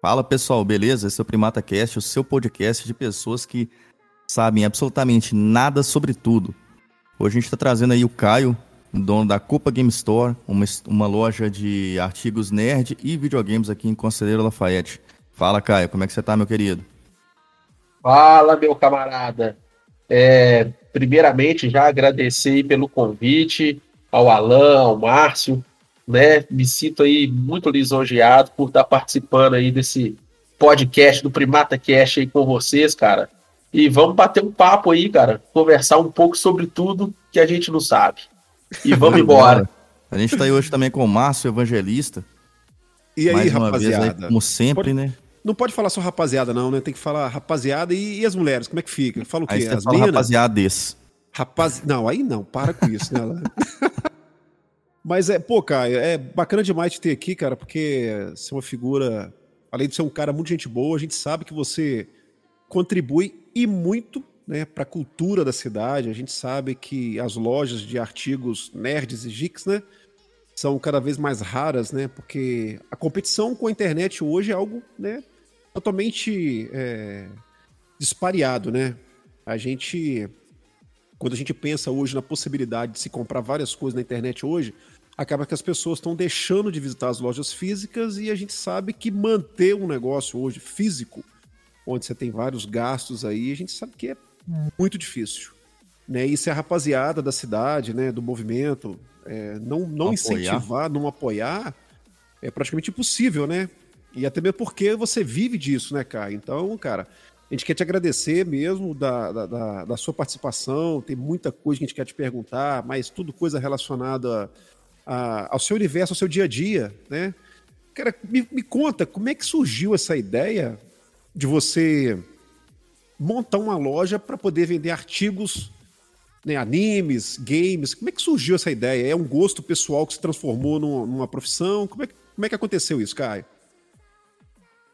Fala pessoal, beleza? Esse é o Primata Cast, o seu podcast de pessoas que sabem absolutamente nada sobre tudo. Hoje a gente está trazendo aí o Caio, dono da Copa Game Store, uma, uma loja de artigos nerd e videogames aqui em Conselheiro Lafayette. Fala Caio, como é que você tá, meu querido? Fala, meu camarada. É, primeiramente, já agradecer pelo convite ao Alan, ao Márcio, né? Me sinto aí muito lisonjeado por estar participando aí desse podcast do Primata Cast aí com vocês, cara. E vamos bater um papo aí, cara, conversar um pouco sobre tudo que a gente não sabe. E vamos embora. A gente está aí hoje também com o Márcio Evangelista. E aí, Mais rapaziada? Vez, aí, como sempre, pode, né? Não pode falar só rapaziada, não, né? Tem que falar rapaziada e, e as mulheres, como é que fica? Fala o quê? Aí as fala rapaziades. Rapaz... Não, aí não, para com isso, né? Mas é, pô, Caio, é bacana demais te ter aqui, cara, porque você é uma figura, além de ser um cara muito gente boa, a gente sabe que você contribui e muito né, para a cultura da cidade. A gente sabe que as lojas de artigos nerds e geeks, né, são cada vez mais raras, né, porque a competição com a internet hoje é algo, né, totalmente é, né. A gente quando a gente pensa hoje na possibilidade de se comprar várias coisas na internet hoje, acaba que as pessoas estão deixando de visitar as lojas físicas e a gente sabe que manter um negócio hoje físico, onde você tem vários gastos aí, a gente sabe que é muito difícil. Né? Isso é a rapaziada da cidade, né, do movimento, é, não, não incentivar, não apoiar, é praticamente impossível, né? E até mesmo porque você vive disso, né, cara? Então, cara, a gente quer te agradecer mesmo da, da, da, sua participação. Tem muita coisa que a gente quer te perguntar, mas tudo coisa relacionada a, ao seu universo, ao seu dia a dia, né? Cara, me, me conta, como é que surgiu essa ideia de você montar uma loja para poder vender artigos, né, animes, games? Como é que surgiu essa ideia? É um gosto pessoal que se transformou numa, numa profissão? Como é, como é que aconteceu isso, Caio?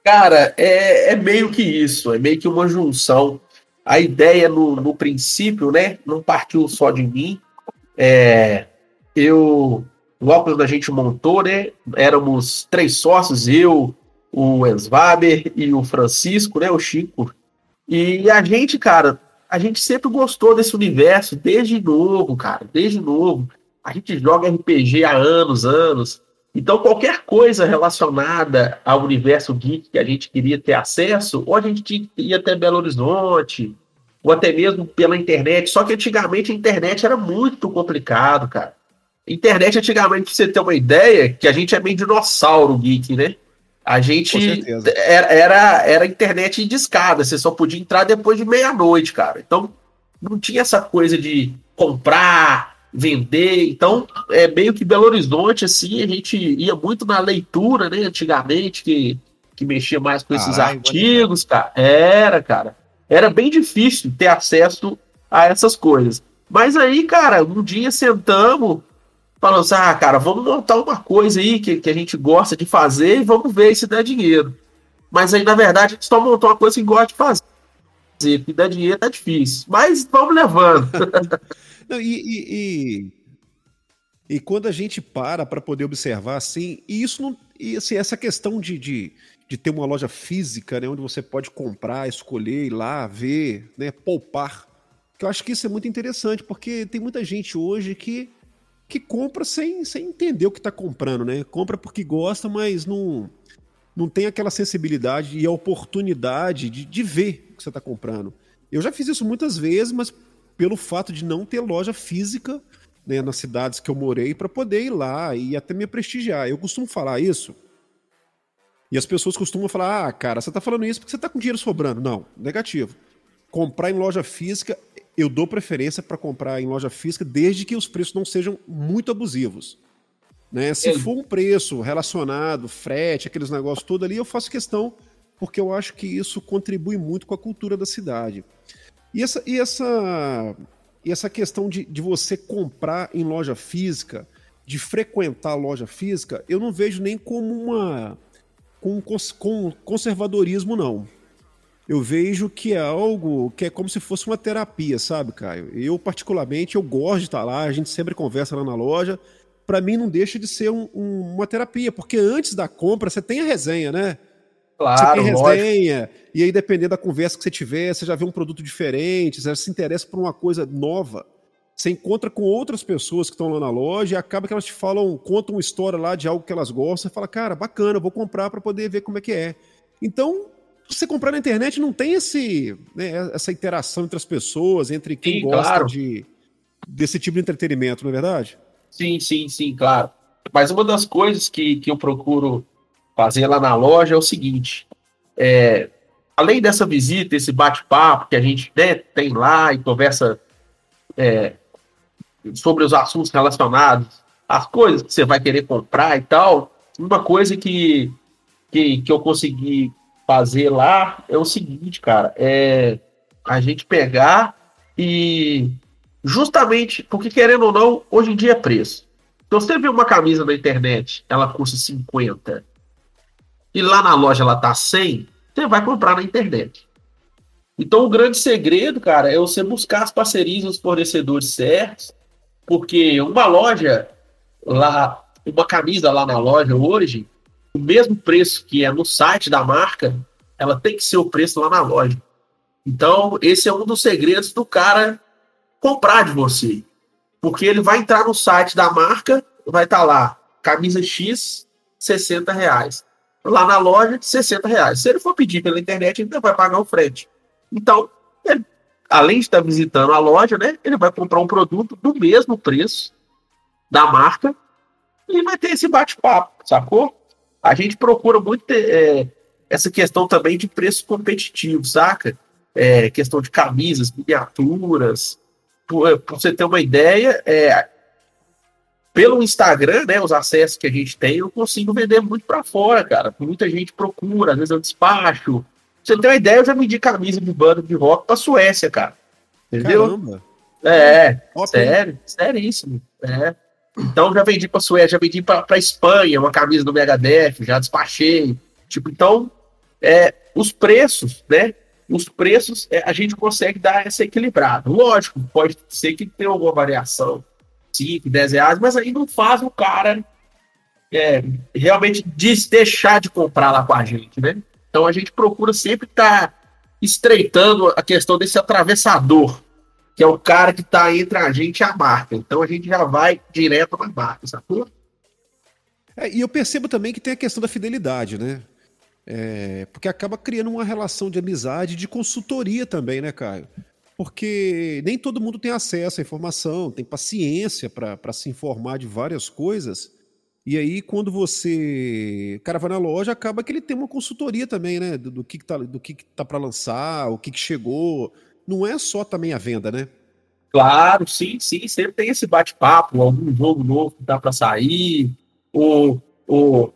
Cara, é, é, meio que isso, é meio que uma junção. A ideia no, no princípio, né, não partiu só de mim. É, eu, logo quando a gente montou, né, éramos três sócios, eu, o Ensvaber e o Francisco, né, o Chico. E a gente, cara, a gente sempre gostou desse universo desde novo, cara, desde novo. A gente joga RPG há anos, anos. Então, qualquer coisa relacionada ao universo geek que a gente queria ter acesso, ou a gente ia até Belo Horizonte, ou até mesmo pela internet. Só que antigamente a internet era muito complicado, cara. Internet, antigamente, pra você ter uma ideia, que a gente é meio dinossauro geek, né? A gente era, era, era internet de escada, você só podia entrar depois de meia-noite, cara. Então, não tinha essa coisa de comprar, vender. Então, é meio que Belo Horizonte, assim, a gente ia muito na leitura, né, antigamente, que, que mexia mais com esses artigos, cara. Era, cara. Era bem difícil ter acesso a essas coisas. Mas aí, cara, um dia sentamos, falando assim, ah, cara, vamos montar uma coisa aí que, que a gente gosta de fazer e vamos ver se dá dinheiro. Mas aí, na verdade, a gente só montou uma coisa que gosta de fazer. Que dá dinheiro tá difícil. Mas vamos levando. Não, e, e, e, e, quando a gente para para poder observar assim, e isso não. E assim, essa questão de, de, de, ter uma loja física, né, onde você pode comprar, escolher, ir lá, ver, né, poupar. Que eu acho que isso é muito interessante, porque tem muita gente hoje que, que compra sem, sem entender o que está comprando, né? Compra porque gosta, mas não, não tem aquela sensibilidade e a oportunidade de, de ver o que você está comprando. Eu já fiz isso muitas vezes, mas pelo fato de não ter loja física né, nas cidades que eu morei para poder ir lá e até me prestigiar. Eu costumo falar isso. E as pessoas costumam falar: ah, cara, você está falando isso porque você está com dinheiro sobrando. Não, negativo. Comprar em loja física, eu dou preferência para comprar em loja física desde que os preços não sejam muito abusivos. Né? Se for um preço relacionado, frete, aqueles negócios todo ali, eu faço questão porque eu acho que isso contribui muito com a cultura da cidade. E essa, e essa, e essa questão de, de você comprar em loja física, de frequentar a loja física, eu não vejo nem como uma com, com conservadorismo, não. Eu vejo que é algo que é como se fosse uma terapia, sabe, Caio? Eu, particularmente, eu gosto de estar lá, a gente sempre conversa lá na loja. Para mim, não deixa de ser um, um, uma terapia, porque antes da compra você tem a resenha, né? Claro, você tem resenha, lógico. e aí, dependendo da conversa que você tiver, você já vê um produto diferente, você se interessa por uma coisa nova. Você encontra com outras pessoas que estão lá na loja e acaba que elas te falam, contam uma história lá de algo que elas gostam, e fala, cara, bacana, vou comprar para poder ver como é que é. Então, você comprar na internet não tem esse, né, essa interação entre as pessoas, entre quem sim, gosta claro. de, desse tipo de entretenimento, não é verdade? Sim, sim, sim, claro. Mas uma das coisas que, que eu procuro fazer lá na loja é o seguinte: é, além dessa visita, esse bate-papo que a gente né, tem lá e conversa é, sobre os assuntos relacionados às coisas que você vai querer comprar e tal, uma coisa que, que, que eu consegui fazer lá é o seguinte, cara, é a gente pegar e justamente, porque querendo ou não, hoje em dia é preço. Então você vê uma camisa na internet, ela custa 50 e lá na loja ela tá 100, você vai comprar na internet. Então o grande segredo, cara, é você buscar as parcerias dos fornecedores certos, porque uma loja lá, uma camisa lá na loja hoje, o mesmo preço que é no site da marca, ela tem que ser o preço lá na loja. Então, esse é um dos segredos do cara comprar de você. Porque ele vai entrar no site da marca, vai estar tá lá, camisa X, 60 reais. Lá na loja, 60 reais. Se ele for pedir pela internet, ele vai pagar o frete. Então, ele, além de estar visitando a loja, né, ele vai comprar um produto do mesmo preço da marca e vai ter esse bate-papo, sacou? A gente procura muito ter, é, essa questão também de preço competitivo, saca? É, questão de camisas, miniaturas. Para você ter uma ideia, é, pelo Instagram, né, os acessos que a gente tem, eu consigo vender muito para fora, cara. Muita gente procura, às vezes eu despacho. Pra você ter uma ideia, eu já vendi camisa de banda de rock para Suécia, cara. Entendeu? Caramba. É, sério, seríssimo. É. Então já vendi para Suécia, já vendi para Espanha, uma camisa do Megadeth, já despachei. Tipo, então é, os preços, né? Os preços é, a gente consegue dar essa equilibrada. Lógico, pode ser que tenha alguma variação, 5, 10 reais, mas aí não faz o cara é, realmente des deixar de comprar lá com a gente, né? Então a gente procura sempre estar tá estreitando a questão desse atravessador, que é o cara que está entre a gente e a marca. Então a gente já vai direto na marca, sacou? É, e eu percebo também que tem a questão da fidelidade, né? É, porque acaba criando uma relação de amizade, de consultoria também, né, Caio? Porque nem todo mundo tem acesso à informação, tem paciência para se informar de várias coisas. E aí, quando você. O cara vai na loja, acaba que ele tem uma consultoria também, né? Do, do que, que tá, do que, que tá para lançar, o que, que chegou. Não é só também a venda, né? Claro, sim, sim. Sempre tem esse bate-papo, algum jogo novo que dá para sair, ou, ou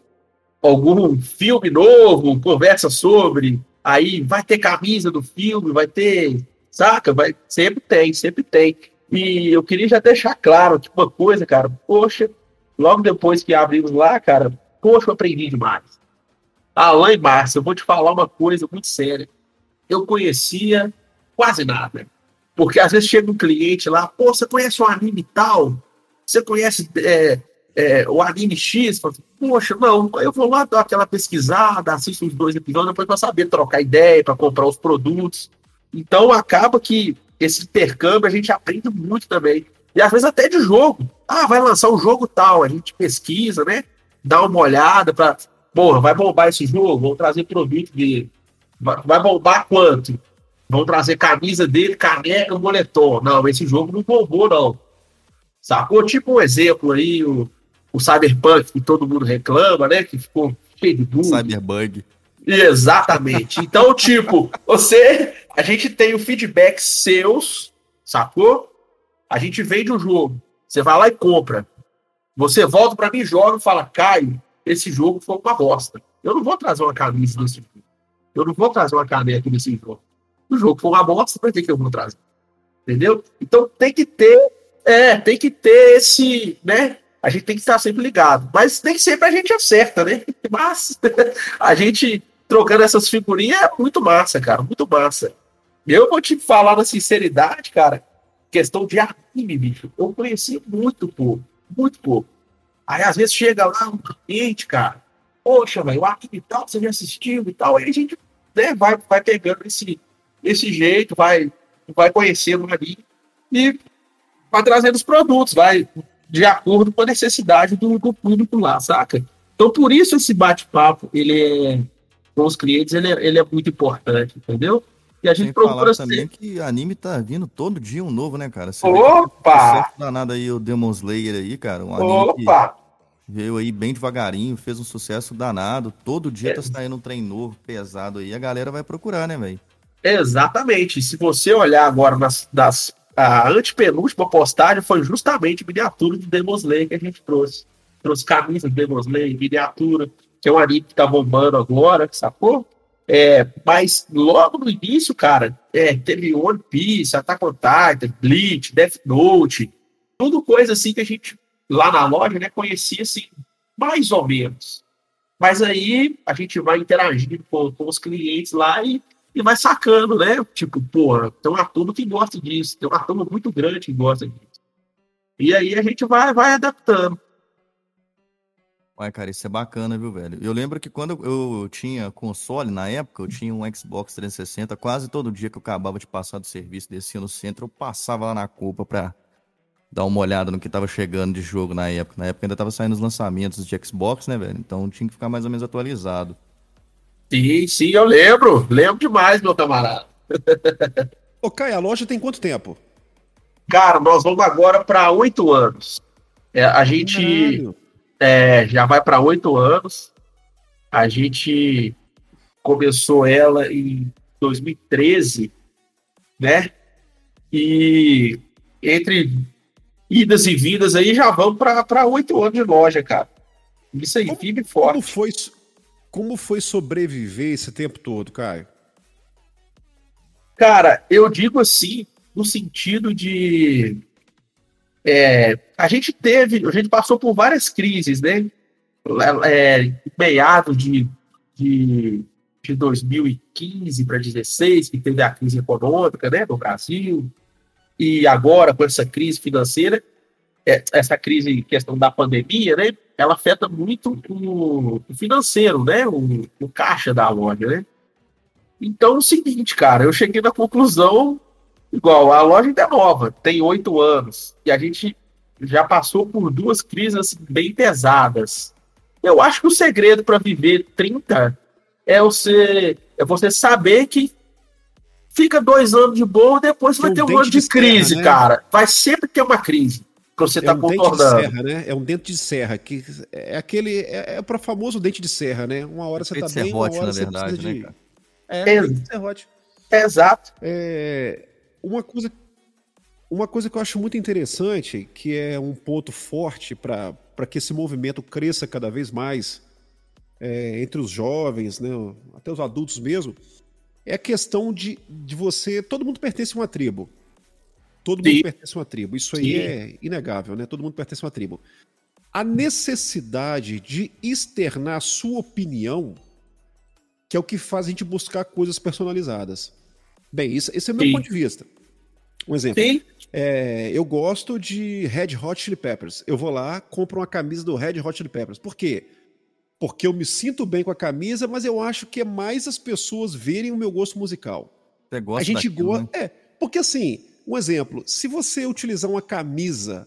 algum filme novo, conversa sobre, aí vai ter camisa do filme, vai ter, saca? Vai, sempre tem, sempre tem. E eu queria já deixar claro que uma coisa, cara, poxa, logo depois que abrimos lá, cara, poxa, eu aprendi demais. Alain Márcio, eu vou te falar uma coisa muito séria. Eu conhecia quase nada. Porque às vezes chega um cliente lá, pô, você conhece um anime tal? Você conhece é, é, o anime X, assim, poxa, não, eu vou lá dar aquela pesquisada, assisto os dois episódios, depois para saber trocar ideia, para comprar os produtos. Então acaba que esse intercâmbio a gente aprende muito também. E às vezes até de jogo. Ah, vai lançar um jogo tal, a gente pesquisa, né? Dá uma olhada para, porra, vai bombar esse jogo, vamos trazer produto dele. Vai, vai bombar quanto? Vão trazer camisa dele, caneca, moletom. Não, esse jogo não bombou, não. Sacou? Tipo um exemplo aí, o, o Cyberpunk que todo mundo reclama, né? Que ficou cheio de bug. Cyberbug. Exatamente. Então, tipo, você. A gente tem o feedback seus, sacou? A gente vende o jogo. Você vai lá e compra. Você volta para mim joga e fala, Caio, esse jogo foi uma bosta. Eu não vou trazer uma camisa desse jogo. Eu não vou trazer uma caneca desse jogo. O jogo foi uma bosta, pra que, que eu vou trazer? Entendeu? Então tem que ter. É, tem que ter esse, né? a gente tem que estar sempre ligado. Mas nem sempre a gente acerta, né? Mas a gente trocando essas figurinhas é muito massa, cara, muito massa. Eu vou te falar na sinceridade, cara, questão de anime, bicho. Eu conheci muito pouco, muito pouco. Aí às vezes chega lá um cliente, cara, poxa, velho, o anime e tal, você já assistiu e tal. Aí a gente né, vai, vai pegando esse, esse jeito, vai, vai conhecendo anime e vai trazendo os produtos, vai de acordo com a necessidade do, do público lá, saca? Então, por isso esse bate-papo, ele é, com os clientes, ele é, ele é muito importante, entendeu? E a gente procura falar também que anime tá vindo todo dia um novo, né, cara? Você Opa! danado aí o Demon Slayer aí, cara. Um Opa! veio aí bem devagarinho, fez um sucesso danado. Todo dia é. tá saindo um trem novo, pesado aí. A galera vai procurar, né, velho? Exatamente. Se você olhar agora nas das, a antepenúltima postagem, foi justamente miniatura de Demon Slayer que a gente trouxe. Trouxe camisas de Demon Slayer, miniatura, que é um anime que tá bombando agora, sacou? É, mas logo no início, cara, é, teve One Piece, Attack on Titan, Bleach, Death Note, tudo coisa assim que a gente lá na loja, né, conhecia assim, mais ou menos. Mas aí a gente vai interagindo com, com os clientes lá e, e vai sacando, né? Tipo, porra, tem uma turma que gosta disso, tem uma turma muito grande que gosta disso. E aí a gente vai, vai adaptando. Ué, cara, isso é bacana, viu, velho? Eu lembro que quando eu tinha console, na época, eu tinha um Xbox 360, quase todo dia que eu acabava de passar do serviço, descia no centro, eu passava lá na Copa pra dar uma olhada no que tava chegando de jogo na época. Na época ainda tava saindo os lançamentos de Xbox, né, velho? Então tinha que ficar mais ou menos atualizado. Sim, sim, eu lembro. Lembro demais, meu camarada. Ô, Caio, a loja tem quanto tempo? Cara, nós vamos agora para oito anos. É, a gente... Caralho é, já vai para oito anos. A gente começou ela em 2013, né? E entre idas e vindas aí já vamos para oito anos de loja, cara. Isso aí, firme forte. Como foi, como foi sobreviver esse tempo todo, Caio? Cara, eu digo assim, no sentido de é, a gente teve, a gente passou por várias crises, né? É, meados de, de, de 2015 para 2016, que teve a crise econômica né, no Brasil, e agora com essa crise financeira, é, essa crise, questão da pandemia, né? Ela afeta muito o, o financeiro, né? O, o caixa da loja, né? Então, é o seguinte, cara, eu cheguei na conclusão Igual, a loja ainda é nova, tem oito anos, e a gente já passou por duas crises assim, bem pesadas. Eu acho que o segredo para viver 30 é você, é você saber que fica dois anos de boa, depois você vai ter um ano de, de crise, serra, né? cara. Vai sempre ter uma crise que você está é um contornando. Dente de serra, né? É um dente de serra, que é aquele. É, é para famoso dente de serra, né? Uma hora você está bem, serrote, uma hora na verdade, né, cara? É, é, serrote. É, exato. É, uma coisa, uma coisa que eu acho muito interessante, que é um ponto forte para que esse movimento cresça cada vez mais é, entre os jovens, né, até os adultos mesmo, é a questão de, de você. Todo mundo pertence a uma tribo. Todo Sim. mundo pertence a uma tribo. Isso aí Sim. é inegável, né? Todo mundo pertence a uma tribo. A necessidade de externar a sua opinião, que é o que faz a gente buscar coisas personalizadas. Bem, isso, esse é o meu Sim. ponto de vista. Um exemplo. Sim. É, eu gosto de Red Hot Chili Peppers. Eu vou lá, compro uma camisa do Red Hot Chili Peppers. Por quê? Porque eu me sinto bem com a camisa, mas eu acho que é mais as pessoas verem o meu gosto musical. Você gosta a gente gosta. Né? É, porque assim, um exemplo, se você utilizar uma camisa.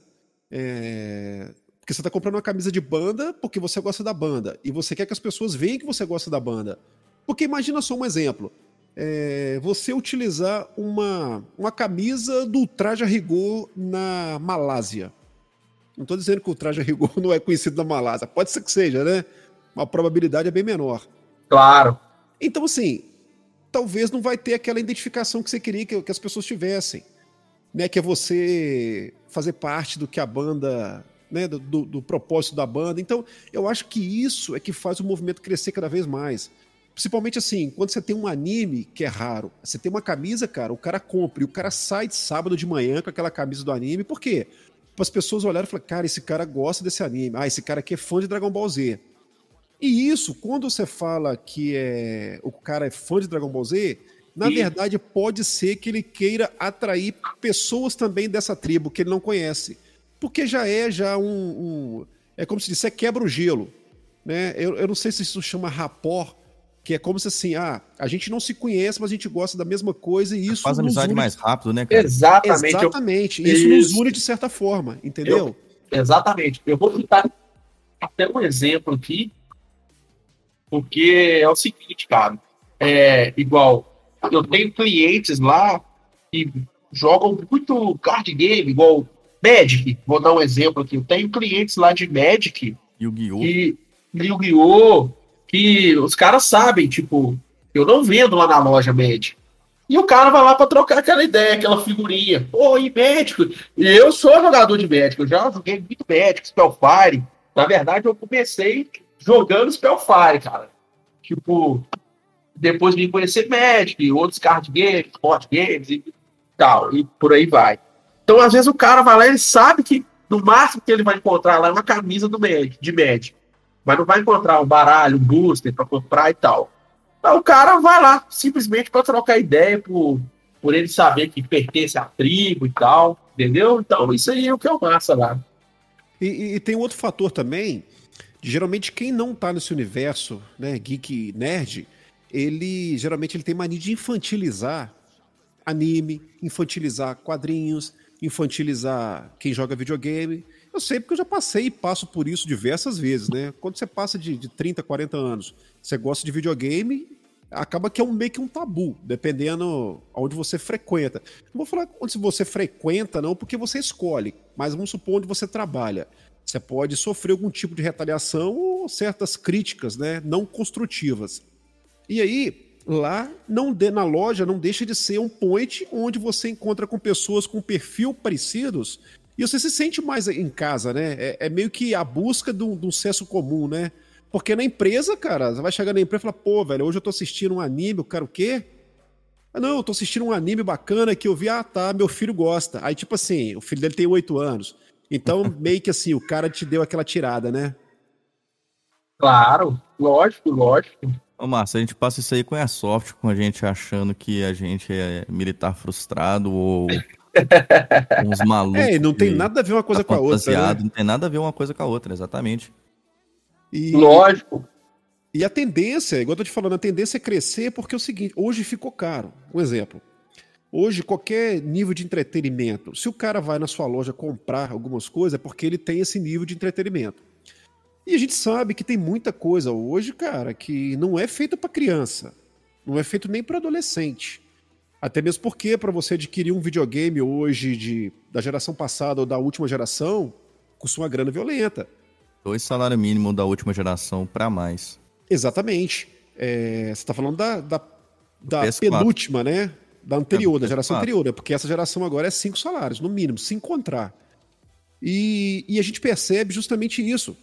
É... Porque você está comprando uma camisa de banda porque você gosta da banda. E você quer que as pessoas vejam que você gosta da banda. Porque imagina só um exemplo é, você utilizar uma, uma camisa do traje a rigor na Malásia. Não estou dizendo que o traje a rigor não é conhecido na Malásia. Pode ser que seja, né? A probabilidade é bem menor. Claro. Então, assim, talvez não vai ter aquela identificação que você queria que, que as pessoas tivessem. Né? Que é você fazer parte do que a banda né, do, do, do, propósito da banda. Então, eu acho que isso é que faz o movimento crescer cada vez mais. Principalmente assim, quando você tem um anime que é raro, você tem uma camisa, cara, o cara compra e o cara sai de sábado de manhã com aquela camisa do anime, por quê? Para as pessoas olharem e falar, cara, esse cara gosta desse anime, ah, esse cara aqui é fã de Dragon Ball Z. E isso, quando você fala que é, o cara é fã de Dragon Ball Z, na e... verdade pode ser que ele queira atrair pessoas também dessa tribo que ele não conhece. Porque já é já um, um é como se disse, é quebra o gelo. né? Eu, eu não sei se isso chama rapport, que é como se assim, ah, a gente não se conhece, mas a gente gosta da mesma coisa e isso Faz amizade une... mais rápido, né, cara? Exatamente. Exatamente. Eu... Isso, isso, nos une de certa forma, entendeu? Eu... Exatamente. Eu vou citar até um exemplo aqui, porque é o seguinte, cara. É igual, eu tenho clientes lá que jogam muito card game, igual Magic. Vou dar um exemplo aqui. Eu tenho clientes lá de Magic. Yu-Gi-Oh! E Yu-Gi-Oh! Que os caras sabem, tipo, eu não vendo lá na loja Magic. E o cara vai lá para trocar aquela ideia, aquela figurinha. Pô, e médico? E eu sou jogador de médico, eu já joguei muito médico, Spellfire. Na verdade, eu comecei jogando Spellfire, cara. Tipo, depois de conhecer Magic, outros card games, board games e tal, e por aí vai. Então, às vezes, o cara vai lá, ele sabe que no máximo que ele vai encontrar lá é uma camisa do Magic, de Magic. Mas não vai encontrar um baralho, um booster para comprar e tal. Então, o cara vai lá, simplesmente para trocar ideia, por, por ele saber que pertence à tribo e tal, entendeu? Então, isso aí é o que é o massa lá. E, e, tem um outro fator também, geralmente quem não tá nesse universo, né, geek nerd, ele geralmente ele tem mania de infantilizar anime, infantilizar quadrinhos, infantilizar quem joga videogame. Eu sei porque eu já passei e passo por isso diversas vezes, né? Quando você passa de, de 30, 40 anos, você gosta de videogame, acaba que é um, meio que um tabu, dependendo onde você frequenta. Não vou falar onde você frequenta, não, porque você escolhe, mas vamos supor onde você trabalha. Você pode sofrer algum tipo de retaliação ou certas críticas, né, não construtivas. E aí, lá não de, na loja não deixa de ser um point onde você encontra com pessoas com perfil parecidos e você se sente mais em casa, né? É, é meio que a busca de um, de um senso comum, né? Porque na empresa, cara, você vai chegar na empresa e falar, pô, velho, hoje eu tô assistindo um anime, o cara o quê? Ah, não, eu tô assistindo um anime bacana que eu vi, ah, tá, meu filho gosta. Aí, tipo assim, o filho dele tem oito anos. Então, meio que assim, o cara te deu aquela tirada, né? Claro, lógico, lógico. Ô, Márcio, a gente passa isso aí com a Airsoft, com a gente achando que a gente é militar frustrado ou uns malucos. É, não tem nada a ver uma coisa tá com a outra. Né? Não tem nada a ver uma coisa com a outra, exatamente. E... Lógico. E a tendência, igual eu tô te falando, a tendência é crescer porque é o seguinte, hoje ficou caro. Um exemplo. Hoje, qualquer nível de entretenimento, se o cara vai na sua loja comprar algumas coisas, é porque ele tem esse nível de entretenimento. E a gente sabe que tem muita coisa hoje, cara, que não é feita para criança, não é feito nem para adolescente. Até mesmo porque para você adquirir um videogame hoje de, da geração passada ou da última geração, custa uma grana violenta. Dois salários mínimos da última geração para mais. Exatamente. É, você está falando da, da, da penúltima, né? Da anterior, é, da geração anterior, né? Porque essa geração agora é cinco salários, no mínimo, se encontrar. E, e a gente percebe justamente isso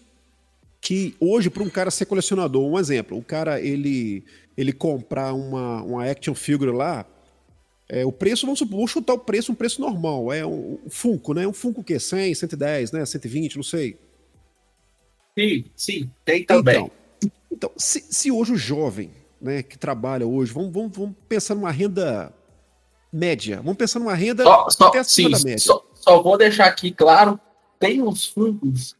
que hoje para um cara ser colecionador, um exemplo, o cara ele ele comprar uma, uma action figure lá, é, o preço, vamos, supor, vamos chutar o preço, um preço normal, é um, um Funko, né? Um Funko que 100, 110, né? 120, não sei. Sim, sim, tem também. Então, então se, se hoje o jovem, né, que trabalha hoje, vamos, vamos, vamos pensar numa renda média, vamos pensar numa renda só, só, até sim, da média. Só, só, vou deixar aqui claro, tem uns fundos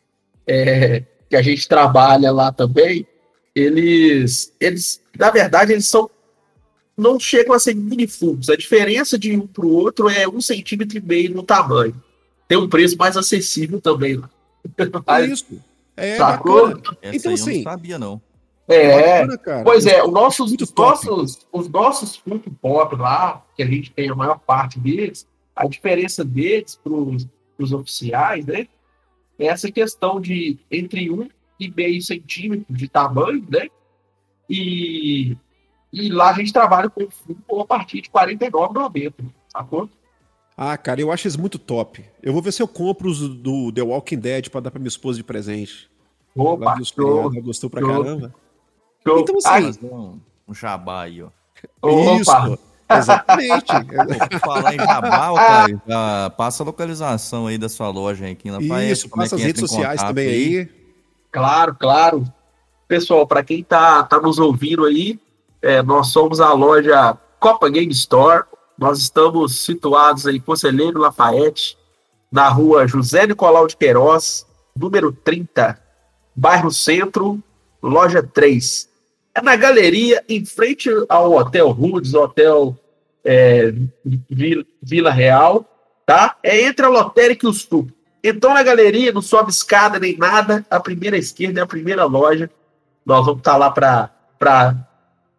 é, que a gente trabalha lá também, eles, eles na verdade, eles são não chegam a ser minifungos. A diferença de um para o outro é um centímetro e meio no tamanho. Tem um preço mais acessível também lá. É isso. É Sacou? Então, assim, não sabia, não. É, bacana, pois é, os nossos, os nossos, os nossos Funko Pop lá, que a gente tem a maior parte deles, a diferença deles para os oficiais, né? essa questão de entre um e meio centímetro de tamanho, né? E, e lá a gente trabalha com fundo a partir de R$ 49,90, sacou? Ah, cara, eu acho isso muito top. Eu vou ver se eu compro os do The Walking Dead para dar para minha esposa de presente. Opa, show, ela gostou pra show, caramba. Show. Então, assim, um, um jabá aí, ó. Isso. Exatamente. falar em cara, já passa a localização aí da sua loja aqui na Isso, passa é as redes sociais também aí. aí. Claro, claro. Pessoal, para quem tá, tá nos ouvindo aí, é, nós somos a loja Copa Game Store. Nós estamos situados em Conselheiro Lafayette, na rua José Nicolau de Queiroz, número 30, bairro Centro. loja 3. É na galeria, em frente ao Hotel Rudes, Hotel é, Vila Real, tá? É entre a Lotérica e o Sul. Então na galeria, não sobe escada nem nada, a primeira esquerda é a primeira loja. Nós vamos estar tá lá para,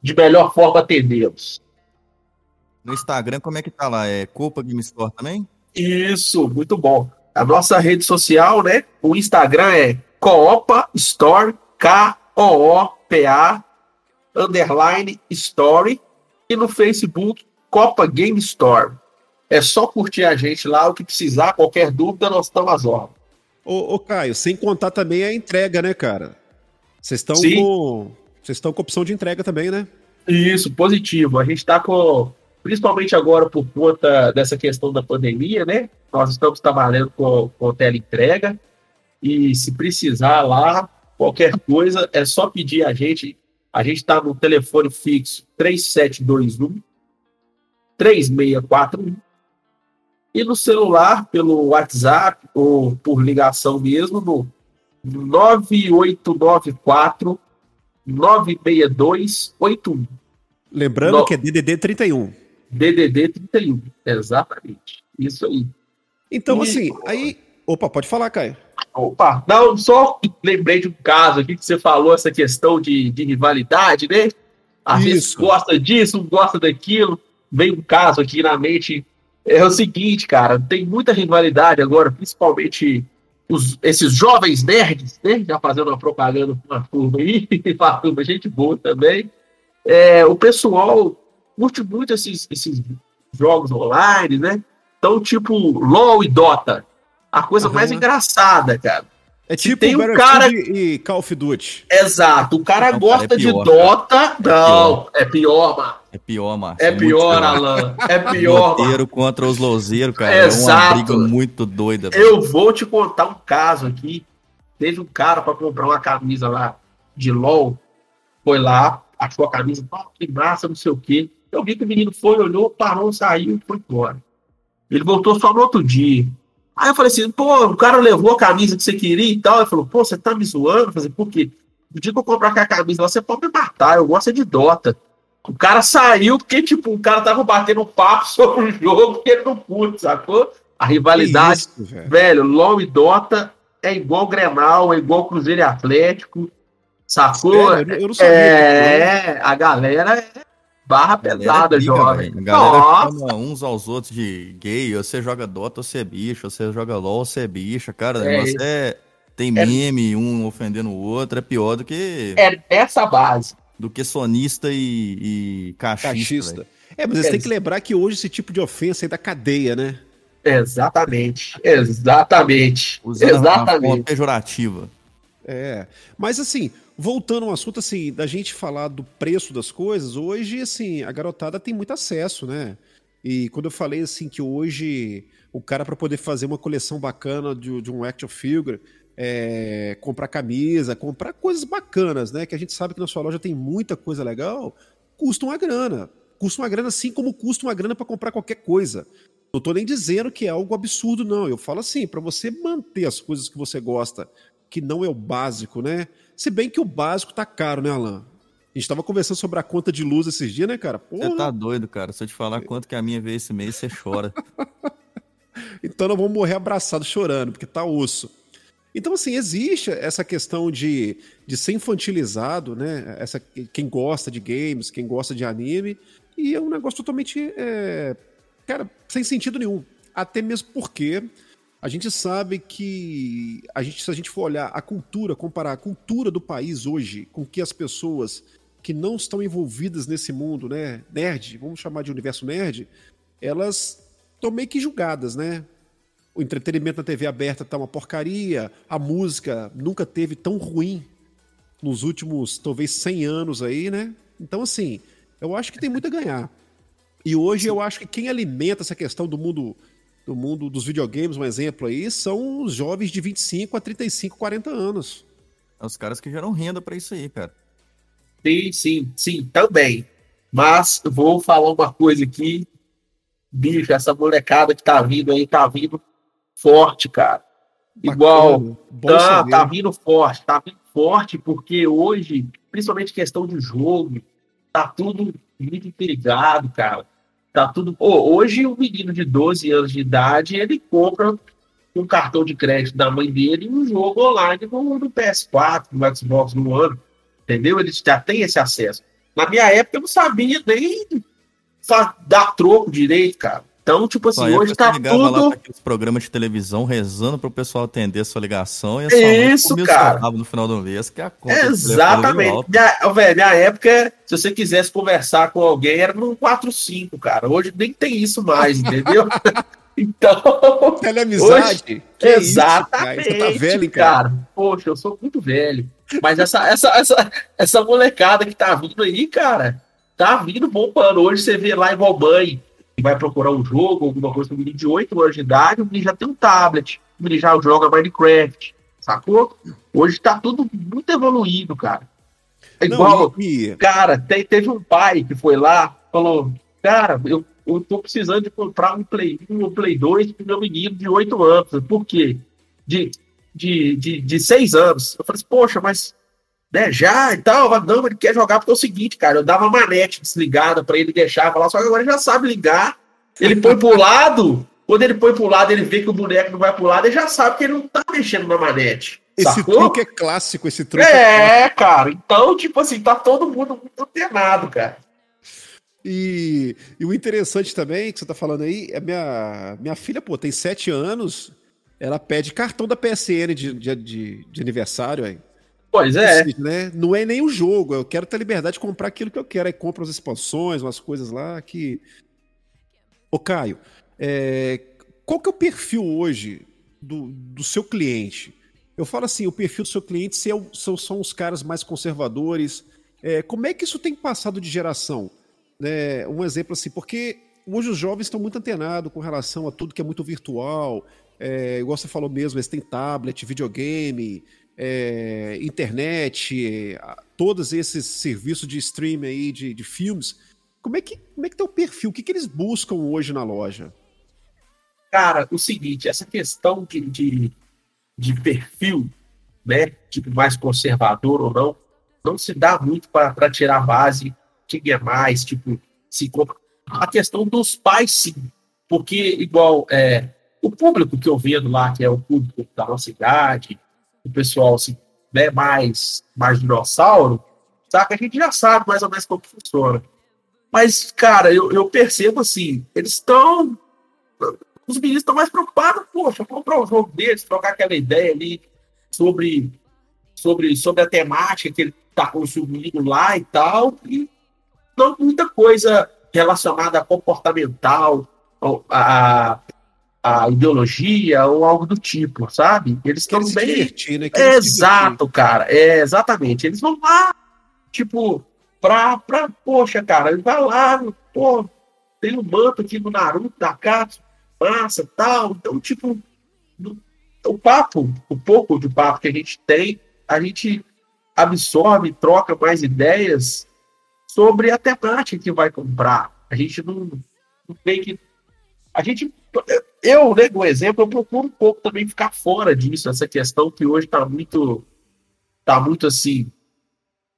de melhor forma, atendê-los. No Instagram, como é que tá lá? É Copa Game Store também? Isso, muito bom. A nossa rede social, né? O Instagram é Coopa Store, K-O-O-P-A, underline Story. E no Facebook, Copa Game Store. É só curtir a gente lá, o que precisar, qualquer dúvida, nós estamos às ordens. Ô, ô, Caio, sem contar também a entrega, né, cara? Vocês estão com. Vocês estão com opção de entrega também, né? Isso, positivo. A gente está com principalmente agora por conta dessa questão da pandemia, né? Nós estamos trabalhando com, com teleentrega e se precisar lá, qualquer coisa, é só pedir a gente. A gente está no telefone fixo 3721 3641 e no celular, pelo WhatsApp ou por ligação mesmo, no 9894 96281. Lembrando no... que é DDD 31. DDD 31, exatamente. Isso aí. Então, assim, aí. Opa, pode falar, Caio. Opa, não, só lembrei de um caso aqui que você falou, essa questão de, de rivalidade, né? Às Isso. vezes gosta disso, gosta daquilo. Vem um caso aqui na mente. É o seguinte, cara, tem muita rivalidade agora, principalmente os, esses jovens nerds, né? Já fazendo uma propaganda com uma turma aí, uma turma, gente boa também. É, o pessoal curte muito esses, esses jogos online, né? Então, tipo, LOL e Dota. A coisa uhum. mais engraçada, cara. É tipo tem um cara e Call of Duty. Exato. O cara não, gosta cara, é pior, de Dota. É não, é pior, mano. É pior, mano. É, é pior, Alan. É pior. Loteiro contra os lozeiros, cara. Exato. É uma briga muito doida. Eu vou te contar um caso aqui. Teve um cara para comprar uma camisa lá de LOL. Foi lá, achou a camisa, oh, que massa, não sei o quê. Eu vi que o menino foi, olhou, parou, saiu e foi embora. Ele voltou só no outro dia. Aí eu falei assim, pô, o cara levou a camisa que você queria e tal. Ele falou, pô, você tá me zoando? Eu falei, por quê? No dia que eu comprar aquela camisa, você pode me matar, eu gosto de Dota. O cara saiu porque, tipo, o cara tava batendo papo sobre o jogo que ele não curte, sacou? A rivalidade, isso, velho. velho, LOL e Dota é igual Grenal, é igual Cruzeiro e Atlético, sacou? eu, eu não sabia. É, a galera é Barra pesada, jovem. A galera chama uns aos outros de gay, você joga Dota, você é bicho, você joga LOL, você é bicha, cara, é, você é, tem é, meme, um ofendendo o outro, é pior do que... É essa base. Do que sonista e, e cachista. cachista. É, mas você é. tem que lembrar que hoje esse tipo de ofensa é da cadeia, né? Exatamente, exatamente, Usando exatamente. Uma pejorativa. É, mas assim, voltando ao assunto, assim, da gente falar do preço das coisas, hoje, assim, a garotada tem muito acesso, né? E quando eu falei, assim, que hoje o cara, para poder fazer uma coleção bacana de, de um action figure, é, comprar camisa, comprar coisas bacanas, né? Que a gente sabe que na sua loja tem muita coisa legal, custa uma grana. Custa uma grana, assim como custa uma grana para comprar qualquer coisa. Não tô nem dizendo que é algo absurdo, não. Eu falo assim, para você manter as coisas que você gosta, que não é o básico, né? Se bem que o básico tá caro, né, Alan? A gente tava conversando sobre a conta de luz esses dias, né, cara? Você tá doido, cara. Se eu te falar quanto que a minha veio esse mês, você chora. então nós vamos morrer abraçado chorando, porque tá osso. Então, assim, existe essa questão de, de ser infantilizado, né? Essa, quem gosta de games, quem gosta de anime, e é um negócio totalmente, é, cara, sem sentido nenhum. Até mesmo porque a gente sabe que a gente, se a gente for olhar a cultura, comparar a cultura do país hoje com que as pessoas que não estão envolvidas nesse mundo, né, nerd, vamos chamar de universo nerd, elas estão meio que julgadas, né? O entretenimento na TV aberta tá uma porcaria, a música nunca teve tão ruim nos últimos, talvez, 100 anos aí, né? Então, assim, eu acho que tem muito a ganhar. E hoje eu acho que quem alimenta essa questão do mundo do mundo dos videogames, um exemplo aí, são os jovens de 25 a 35, 40 anos. É os caras que geram renda para isso aí, cara. Sim, sim, sim, também. Mas vou falar uma coisa aqui. Bicho, essa molecada que tá vindo aí, tá vindo forte, cara. Igual. Bacana, tá, tá vindo forte, tá vindo forte, porque hoje, principalmente questão de jogo, tá tudo muito interligado, cara. Tá tudo. Hoje, um menino de 12 anos de idade, ele compra um cartão de crédito da mãe dele e um jogo online no, no PS4, no Xbox no ano. Entendeu? Ele já tem esse acesso. Na minha época, eu não sabia nem dar troco direito, cara. Então, tipo assim, hoje tá tudo... lá pra programas de televisão rezando pro pessoal atender a sua ligação e a Isso, cara. no final do mês, que é a conta. Exatamente. Minha, velho, minha época, se você quisesse conversar com alguém, era no 45, cara. Hoje nem tem isso mais, entendeu? então... Teleamizade? Hoje, exatamente, isso, cara? Tá velho, cara. cara. Poxa, eu sou muito velho. Mas essa, essa, essa, essa molecada que tá vindo aí, cara, tá vindo bombando. Hoje você vê lá em Valbanha vai procurar um jogo, alguma coisa, um menino de 8 anos de idade, o menino já tem um tablet, o menino já joga Minecraft, sacou? Hoje tá tudo muito evoluído, cara. É igual, Não, e... cara, te, teve um pai que foi lá, falou, cara, eu, eu tô precisando de comprar um Play 1 um Play 2 pro meu menino de 8 anos. Por quê? De, de, de, de 6 anos. Eu falei assim, poxa, mas né, já e tal. Não, ele quer jogar porque é o seguinte, cara, eu dava manete desligada para ele deixar, falar, só que agora ele já sabe ligar. Ele põe pro lado, quando ele põe pro lado, ele vê que o boneco não vai pro lado, ele já sabe que ele não tá mexendo na manete. Esse sacou? truque é clássico, esse truque. É, é cara. Então, tipo assim, tá todo mundo muito antenado, cara. E, e, o interessante também que você tá falando aí é minha, minha filha, pô, tem sete anos, ela pede cartão da PSN de, de, de, de aniversário, aí. Pois é. né? Não é nem o jogo, eu quero ter liberdade de comprar aquilo que eu quero. Aí compra as expansões, umas coisas lá que. Ô, Caio, é... qual que é o perfil hoje do, do seu cliente? Eu falo assim, o perfil do seu cliente são, são os caras mais conservadores. É, como é que isso tem passado de geração? É, um exemplo assim, porque hoje os jovens estão muito antenados com relação a tudo que é muito virtual. É, igual você falou mesmo, eles têm tablet, videogame, é, internet, todos esses serviços de streaming aí de, de filmes, como é que como é que tá o perfil? O que, que eles buscam hoje na loja? Cara, o seguinte, essa questão de, de, de perfil, né, tipo mais conservador ou não, não se dá muito para tirar a base quem é mais, tipo, se compra. A questão dos pais, sim, porque igual é, o público que eu vendo lá, que é o público da nossa idade, o pessoal assim, né, mais, mais dinossauro, saca? A gente já sabe mais ou menos como funciona. Mas, cara, eu, eu percebo assim, eles estão. Os meninos estão mais preocupados, poxa, comprar o um jogo deles, trocar aquela ideia ali sobre, sobre, sobre a temática que ele está consumindo lá e tal. E não muita coisa relacionada a comportamental, a, a a ideologia ou algo do tipo, sabe? Eles estão bem. Né? Exato, cara. É, exatamente. Eles vão lá, tipo, pra, pra. Poxa, cara, ele vai lá, pô, tem um manto aqui no Naruto da Katsu, massa tal. Então, tipo, o papo, o pouco de papo que a gente tem, a gente absorve, troca mais ideias sobre a temática que vai comprar. A gente não, não tem que. A gente eu, né, um exemplo, eu procuro um pouco também ficar fora disso, essa questão que hoje está muito, tá muito assim,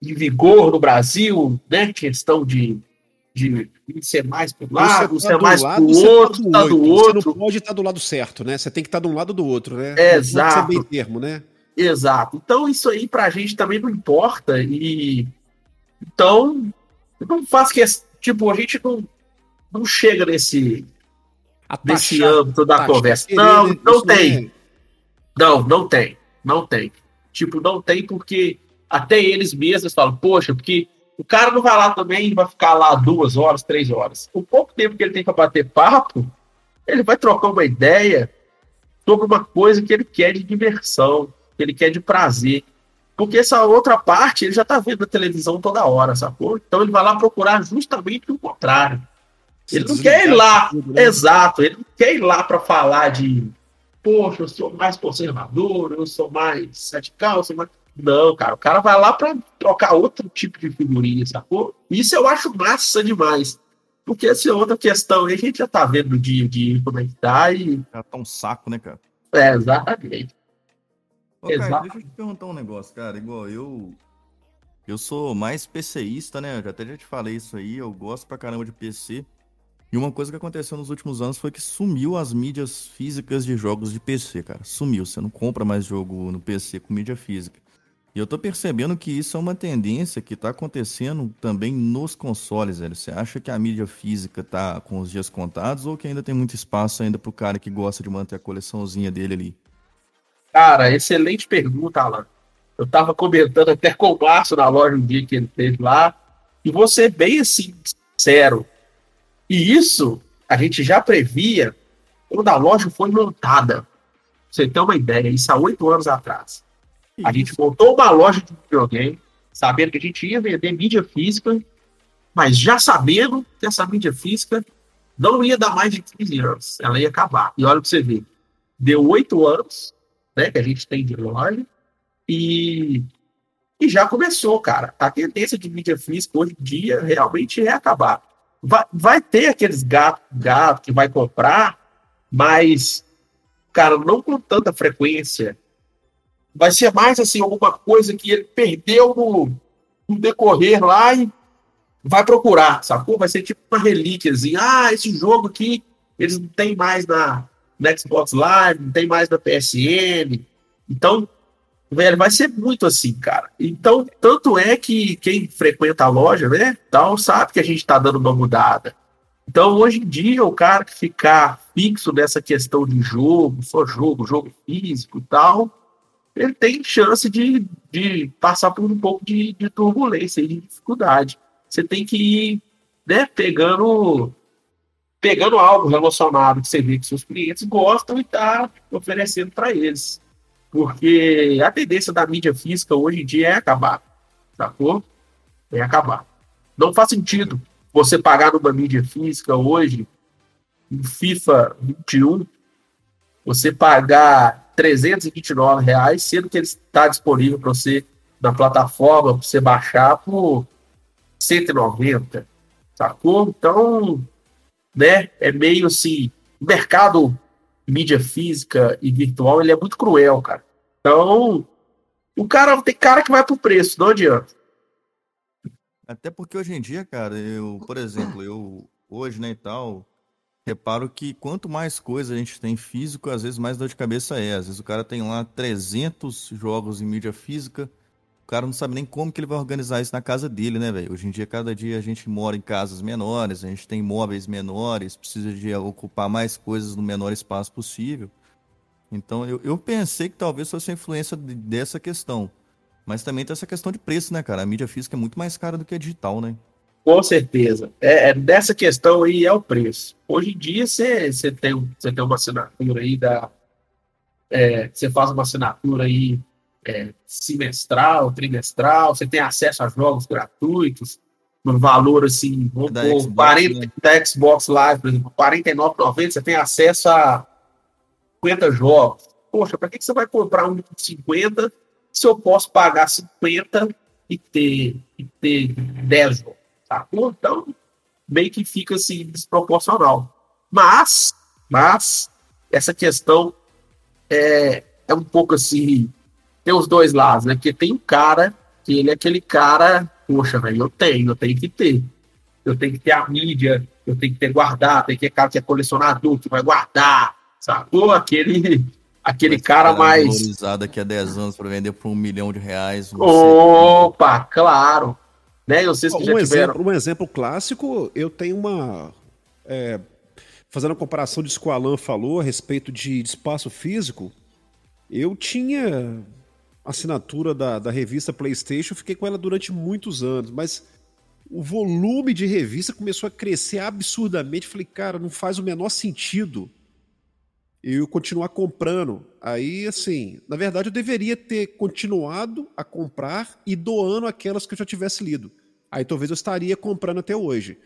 em vigor no Brasil, né? Questão de, de ser mais para um lado, tá ser mais para o outro, tá do outro. Você não pode estar do lado certo, né? Você tem que estar de um lado do outro, né? Exato. Ser bem termo, né? Exato. Então isso aí para a gente também não importa e então não faz que tipo a gente não não chega nesse desse âmbito da conversa. Não, não tem. Não, não tem. Não tem. Tipo, não tem porque até eles mesmos falam, poxa, porque o cara não vai lá também e vai ficar lá duas horas, três horas. O pouco tempo que ele tem para bater papo, ele vai trocar uma ideia sobre uma coisa que ele quer de diversão, que ele quer de prazer. Porque essa outra parte ele já tá vendo na televisão toda hora, sacou? Então ele vai lá procurar justamente o contrário. Ele não quer ir lá, né? exato, ele não quer ir lá para falar de, poxa, eu sou mais conservador, eu sou mais radical, eu sou mais. Não, cara, o cara vai lá para trocar outro tipo de figurinha, sacou? Isso eu acho massa demais. Porque essa é outra questão aí, a gente já tá vendo no dia a dia como é que tá e. Já tá um saco, né, cara? É, exatamente. Ô, Caio, deixa eu te perguntar um negócio, cara. Igual eu. Eu sou mais PCista, né? Eu até já te falei isso aí. Eu gosto pra caramba de PC. E uma coisa que aconteceu nos últimos anos foi que sumiu as mídias físicas de jogos de PC, cara. Sumiu. Você não compra mais jogo no PC com mídia física. E eu tô percebendo que isso é uma tendência que tá acontecendo também nos consoles, velho. Você acha que a mídia física tá com os dias contados ou que ainda tem muito espaço ainda pro cara que gosta de manter a coleçãozinha dele ali? Cara, excelente pergunta, Alan. Eu tava comentando até com o Márcio na loja um dia que ele teve lá. E você bem assim, sincero. E isso a gente já previa quando a loja foi montada. Pra você ter uma ideia, isso há oito anos atrás. A gente montou uma loja de videogame, sabendo que a gente ia vender mídia física, mas já sabendo que essa mídia física não ia dar mais de 15 anos, ela ia acabar. E olha para você ver, deu oito anos, né, que a gente tem de loja, e, e já começou, cara. A tendência de mídia física hoje em dia realmente é acabar. Vai, vai ter aqueles gatos gato que vai comprar, mas, cara, não com tanta frequência vai ser mais assim alguma coisa que ele perdeu no, no decorrer lá e vai procurar, sacou? Vai ser tipo uma relíquia, assim, ah, esse jogo aqui eles não tem mais na, na Xbox Live, não tem mais na PSN. Então, velho, vai ser muito assim, cara. Então, tanto é que quem frequenta a loja, né, tal, sabe que a gente tá dando uma mudada. Então, hoje em dia, o cara que ficar fixo nessa questão de jogo, só jogo, jogo físico e tal, ele tem chance de, de passar por um pouco de, de turbulência, de dificuldade. Você tem que ir né, pegando, pegando algo relacionado que você vê que seus clientes gostam e tá oferecendo para eles. Porque a tendência da mídia física hoje em dia é acabar. Sacou? É acabar. Não faz sentido você pagar numa mídia física hoje, em FIFA 21, você pagar 329 reais, sendo que ele está disponível para você na plataforma, para você baixar por 190, sacou? Então, né, é meio assim, o mercado mídia física e virtual, ele é muito cruel, cara. Então, o cara, tem cara que vai pro preço, não adianta. Até porque hoje em dia, cara, eu, por exemplo, eu hoje, né, e tal, reparo que quanto mais coisa a gente tem físico, às vezes mais dor de cabeça é. Às vezes o cara tem lá 300 jogos em mídia física, o cara não sabe nem como que ele vai organizar isso na casa dele, né, velho? Hoje em dia, cada dia a gente mora em casas menores, a gente tem móveis menores, precisa de ocupar mais coisas no menor espaço possível. Então, eu, eu pensei que talvez fosse a influência dessa questão. Mas também tem essa questão de preço, né, cara? A mídia física é muito mais cara do que a digital, né? Com certeza. É, é, dessa questão aí é o preço. Hoje em dia você tem, tem uma assinatura aí da. Você é, faz uma assinatura aí é, semestral, trimestral, você tem acesso a jogos gratuitos, no valor assim, vamos da, pôr, Xbox, 40, né? da Xbox Live, por exemplo, R$ 49,90, você tem acesso a 50 jogos. Poxa, para que, que você vai comprar um de 50 se eu posso pagar 50 e ter, e ter 10 jogos? Sacou? Então, meio que fica assim, desproporcional. Mas, mas, essa questão é, é um pouco assim, tem os dois lados, né? Porque tem um cara que ele é aquele cara, poxa, velho, eu tenho, eu tenho que ter. Eu tenho que ter a mídia, eu tenho que ter guardar, tem que ter cara que é colecionador, que vai guardar, sacou? Aquele, aquele cara mais. Valorizado daqui a 10 anos para vender por um milhão de reais. Opa, claro. Né? Vocês que um, já exemplo, um exemplo clássico, eu tenho uma. É, fazendo a comparação disso que o Alan falou a respeito de, de espaço físico, eu tinha assinatura da, da revista PlayStation, fiquei com ela durante muitos anos, mas o volume de revista começou a crescer absurdamente. Falei, cara, não faz o menor sentido eu continuar comprando. Aí, assim, na verdade, eu deveria ter continuado a comprar e doando aquelas que eu já tivesse lido. Aí talvez eu estaria comprando até hoje.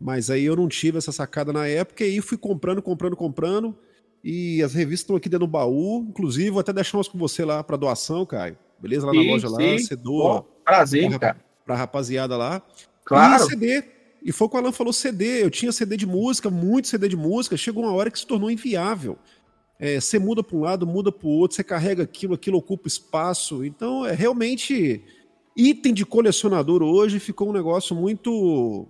Mas aí eu não tive essa sacada na época, e aí fui comprando, comprando, comprando. E as revistas estão aqui dentro do baú. Inclusive, vou até deixar umas com você lá para doação, Caio. Beleza? Lá sim, na loja sim. lá, você doa. Prazer, pra, cara. Pra rapaziada lá. Claro. E CD. E foi o que o Alan falou: CD. Eu tinha CD de música, muito CD de música. Chegou uma hora que se tornou inviável. É, você muda para um lado, muda para o outro, você carrega aquilo, aquilo ocupa espaço. Então, é realmente item de colecionador hoje ficou um negócio muito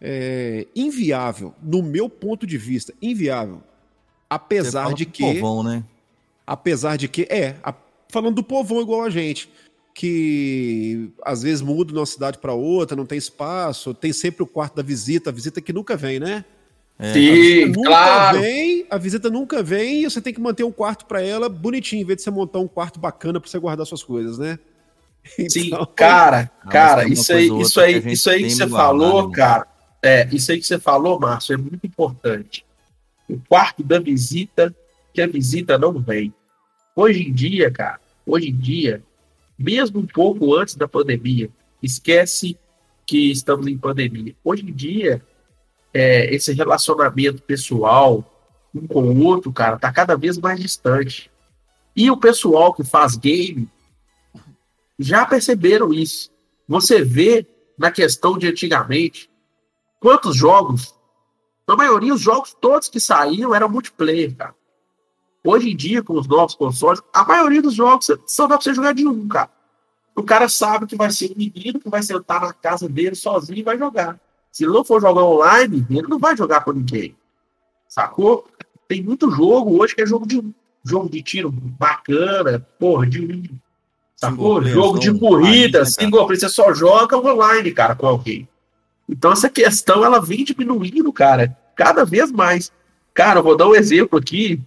é, inviável, no meu ponto de vista, inviável. Apesar de que. Povão, né? Apesar de que. É, a, falando do povão igual a gente. Que às vezes muda de uma cidade para outra, não tem espaço, tem sempre o quarto da visita, a visita que nunca vem, né? É, Sim, a claro. Vem, a visita nunca vem e você tem que manter um quarto para ela bonitinho, em vez de você montar um quarto bacana para você guardar suas coisas, né? Sim, então, cara, cara, isso aí, isso aí, isso aí que você falou, né? cara, é, isso aí que você falou, Márcio, é muito importante. O quarto da visita, que a visita não vem. Hoje em dia, cara, hoje em dia, mesmo um pouco antes da pandemia, esquece que estamos em pandemia. Hoje em dia, é, esse relacionamento pessoal um com o outro, cara, tá cada vez mais distante. E o pessoal que faz game já perceberam isso. Você vê na questão de antigamente quantos jogos, na maioria os jogos todos que saíram eram multiplayer, cara. Hoje em dia, com os novos consoles, a maioria dos jogos só dá pra você jogar de um, cara. O cara sabe que vai ser um menino que vai sentar na casa dele sozinho e vai jogar. Se ele não for jogar online, ele não vai jogar com ninguém. Sacou? Tem muito jogo hoje que é jogo de jogo de tiro bacana, porra, de Sacou? Jogo de corrida, online, single player, você só joga online, cara, com alguém. Então essa questão ela vem diminuindo, cara, cada vez mais. Cara, vou dar um exemplo aqui,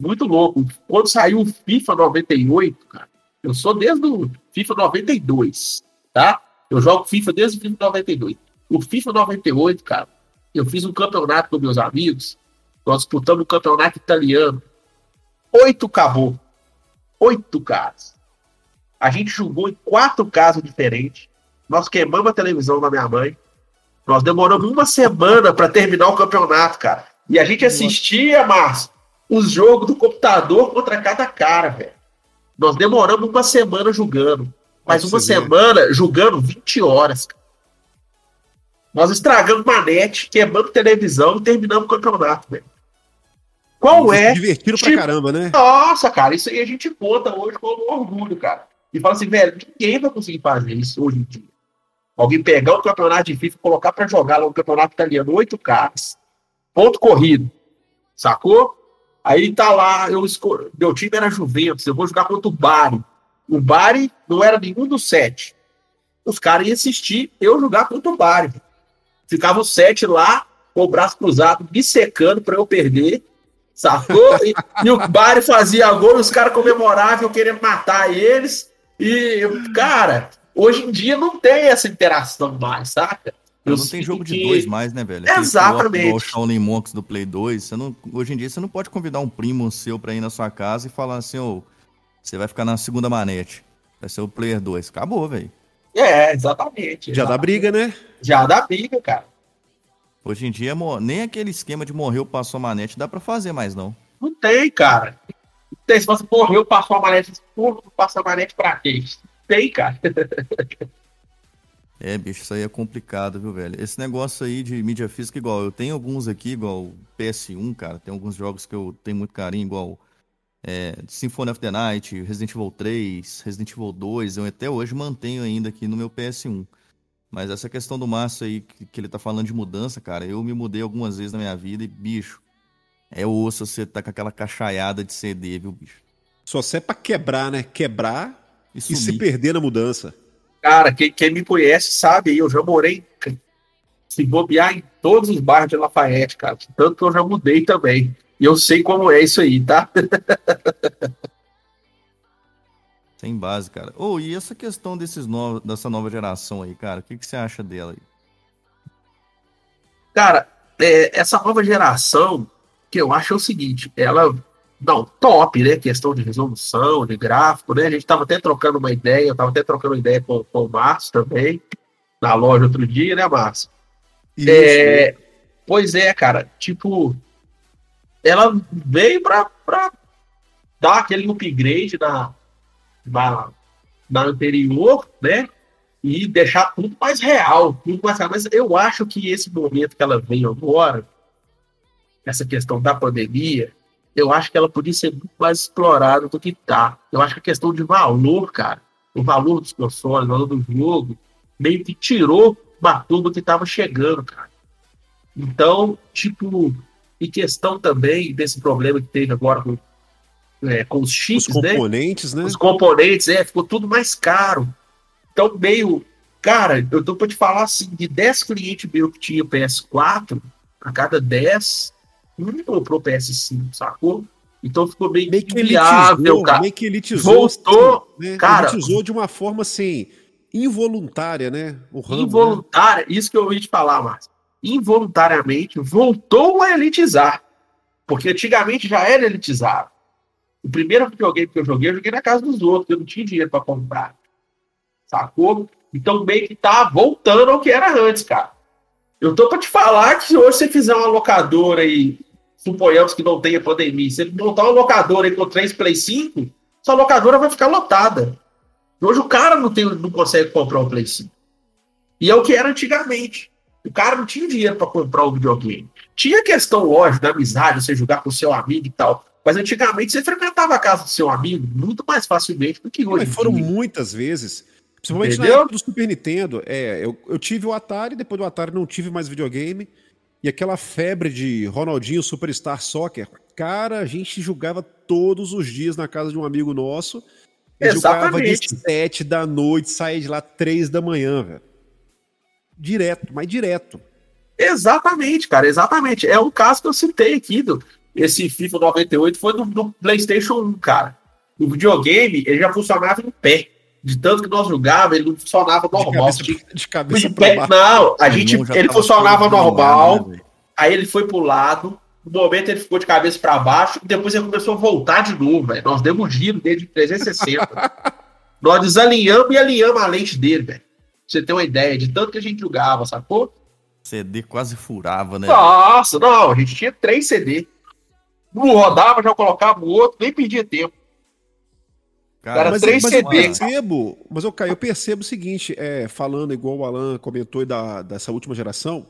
muito louco. Quando saiu o FIFA 98, cara, eu sou desde o FIFA 92, tá? Eu jogo FIFA desde o FIFA 92. O FIFA 98, cara, eu fiz um campeonato com meus amigos, nós disputamos um campeonato italiano. Oito acabou. Oito caras. A gente jogou em quatro casas diferentes. Nós queimamos a televisão da minha mãe. Nós demoramos uma semana para terminar o campeonato, cara. E a gente assistia, Márcio, os jogos do computador contra cada cara, velho. Nós demoramos uma semana jogando. Mas uma semana ver. jogando 20 horas. Cara. Nós estragamos manete, queimamos televisão e terminamos o campeonato, velho. Qual é? Divertido tipo... pra caramba, né? Nossa, cara, isso aí a gente conta hoje com orgulho, cara e fala assim, velho, ninguém vai conseguir fazer isso hoje em dia. Alguém pegar o campeonato e colocar para jogar no campeonato italiano, oito caras, ponto corrido, sacou? Aí tá lá, eu meu time era Juventus, eu vou jogar contra o Bari. O Bari não era nenhum dos sete. Os caras iam assistir eu jogar contra o Bari. Ficava o sete lá, com o braço cruzado, me secando para eu perder, sacou? E, e o Bari fazia gol os caras comemoravam, eu querendo matar eles. E, cara, hoje em dia não tem essa interação mais, saca? Eu não tem jogo que... de dois mais, né, velho? Exatamente. O Shaolin Monks do Play 2, você não, hoje em dia você não pode convidar um primo seu pra ir na sua casa e falar assim, ô, oh, você vai ficar na segunda manete. Vai ser o Player 2. Acabou, velho. É, exatamente. Já exatamente. dá briga, né? Já dá briga, cara. Hoje em dia, nem aquele esquema de morreu, passou a manete dá pra fazer mais, não. Não tem, cara tem, se você morreu, passou a manete, porra, passa a manete pra quê? Tem, cara. É, bicho, isso aí é complicado, viu, velho? Esse negócio aí de mídia física, igual, eu tenho alguns aqui, igual PS1, cara, tem alguns jogos que eu tenho muito carinho, igual é, Symphony of the Night, Resident Evil 3, Resident Evil 2, eu até hoje mantenho ainda aqui no meu PS1. Mas essa questão do Márcio aí, que, que ele tá falando de mudança, cara, eu me mudei algumas vezes na minha vida e, bicho, é osso você tá com aquela cachaiada de CD, viu, bicho? Só serve pra quebrar, né? Quebrar e, e se perder na mudança. Cara, quem, quem me conhece sabe, eu já morei se bobear em todos os bairros de Lafayette, cara. Tanto que eu já mudei também. E eu sei como é isso aí, tá? Sem base, cara. Oh, e essa questão desses novos, dessa nova geração aí, cara, o que, que você acha dela aí? Cara, é, essa nova geração, que eu acho é o seguinte, ela não, top, né? Questão de resolução, de gráfico, né? A gente estava até trocando uma ideia, eu estava até trocando ideia com, com o Márcio também, na loja outro dia, né, Márcio? É, pois é, cara, tipo, ela veio para dar aquele upgrade na, na, na anterior, né? E deixar tudo mais real, tudo mais real. Mas eu acho que esse momento que ela veio agora, essa questão da pandemia, eu acho que ela podia ser muito mais explorada do que tá. Eu acho que a questão de valor, cara, o valor dos consoles, o valor do jogo, meio que tirou matou do que estava chegando, cara. Então, tipo, e questão também desse problema que teve agora com, é, com os chips, os né? componentes, né? né? Os componentes, é, ficou tudo mais caro. Então, meio. Cara, eu tô pra te falar assim: de 10 clientes meus que tinha PS4, a cada 10, um comprou PS5, sacou? Então ficou meio, meio que viável, cara. Meio que elitizou. Voltou, né? cara. Elitizou de uma forma assim involuntária, né? O Rambo, involuntária, né? isso que eu ia te falar, Márcio. Involuntariamente voltou a elitizar. Porque antigamente já era elitizado. O primeiro videogame que eu joguei, eu joguei na casa dos outros, eu não tinha dinheiro para comprar. Sacou? Então meio que tá voltando ao que era antes, cara. Eu tô para te falar que se hoje você fizer uma locadora e suponhamos que não tenha pandemia, se ele montar uma locadora aí com três Play 5, sua locadora vai ficar lotada. Hoje o cara não, tem, não consegue comprar um Play 5. E é o que era antigamente. O cara não tinha dinheiro para comprar um videogame. Tinha questão, lógico, da amizade, você jogar com seu amigo e tal. Mas antigamente você frequentava a casa do seu amigo muito mais facilmente do que hoje. Mas foram muitas vezes. Principalmente Entendeu? na época do Super Nintendo. É, eu, eu tive o Atari, depois do Atari não tive mais videogame. E aquela febre de Ronaldinho Superstar Soccer. Cara, a gente jogava todos os dias na casa de um amigo nosso. Eu jogava de sete da noite, saía de lá três da manhã, velho. Direto, mas direto. Exatamente, cara, exatamente. É um caso que eu citei aqui do esse FIFA 98 foi do, do PlayStation 1, cara. O videogame, ele já funcionava em pé. De tanto que nós jogávamos, ele não funcionava normal. De cabeça, de cabeça pra baixo. Não, a gente, ele funcionava normal. Né, aí ele foi pro lado, no momento ele ficou de cabeça para baixo e depois ele começou a voltar de novo, velho. Nós demos um giro dele de 360. Nós desalinhamos e alinhamos a lente dele, velho. Você ter uma ideia de tanto que a gente jogava, sacou? CD quase furava, né? Nossa, não, a gente tinha três CD. Um rodava, já colocava o outro, nem perdia tempo. Cara, Era mas, três mas. Eu percebo, mas eu, eu percebo o seguinte, é, falando igual o Alan comentou da, dessa última geração,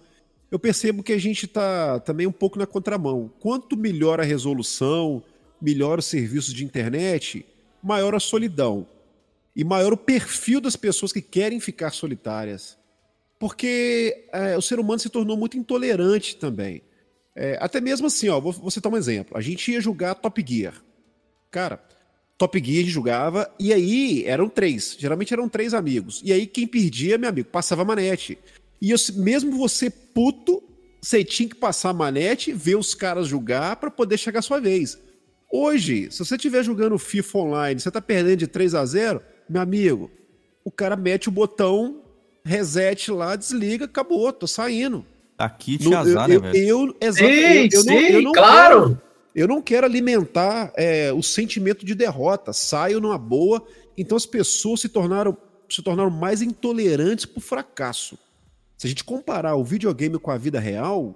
eu percebo que a gente está também um pouco na contramão. Quanto melhor a resolução, melhor os serviços de internet, maior a solidão. E maior o perfil das pessoas que querem ficar solitárias. Porque é, o ser humano se tornou muito intolerante também. É, até mesmo assim, ó, vou, vou citar um exemplo. A gente ia jogar Top Gear. Cara, Top Gear a gente jogava, e aí eram três. Geralmente eram três amigos. E aí quem perdia, meu amigo, passava manete. E eu, mesmo você puto, você tinha que passar a manete, ver os caras jogar para poder chegar a sua vez. Hoje, se você estiver jogando FIFA Online, você tá perdendo de 3 a 0 meu amigo, o cara mete o botão reset lá, desliga, acabou, tô saindo. Aqui te azar, né, velho? Eu, exatamente, eu, eu, sim, eu não claro. Quero, eu não quero alimentar é, o sentimento de derrota. Saio numa boa. Então as pessoas se tornaram, se tornaram mais intolerantes pro fracasso. Se a gente comparar o videogame com a vida real,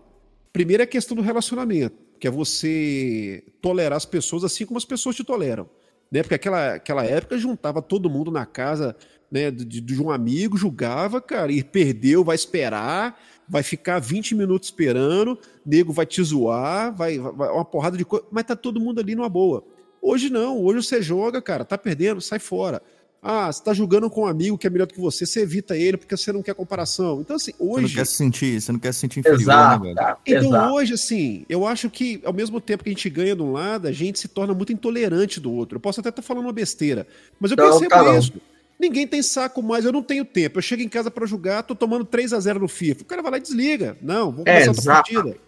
primeiro é a questão do relacionamento, que é você tolerar as pessoas assim como as pessoas te toleram. Né? Porque aquela, aquela época juntava todo mundo na casa né, de, de um amigo, julgava, cara, e perdeu, vai esperar, vai ficar 20 minutos esperando, nego vai te zoar, vai, vai uma porrada de coisa, mas tá todo mundo ali numa boa. Hoje não, hoje você joga, cara, tá perdendo, sai fora. Ah, você tá jogando com um amigo que é melhor do que você, você evita ele porque você não quer comparação. Então, assim, hoje. Você não quer se sentir, você não quer se sentir inferior, né, exato, né, velho? Então, exato. hoje, assim, eu acho que ao mesmo tempo que a gente ganha de um lado, a gente se torna muito intolerante do outro. Eu posso até estar tá falando uma besteira, mas eu não, percebo isso. Ninguém tem saco mais, eu não tenho tempo. Eu chego em casa para jogar, tô tomando 3 a 0 no FIFA. O cara vai lá e desliga. Não, vou começar é, outra partida.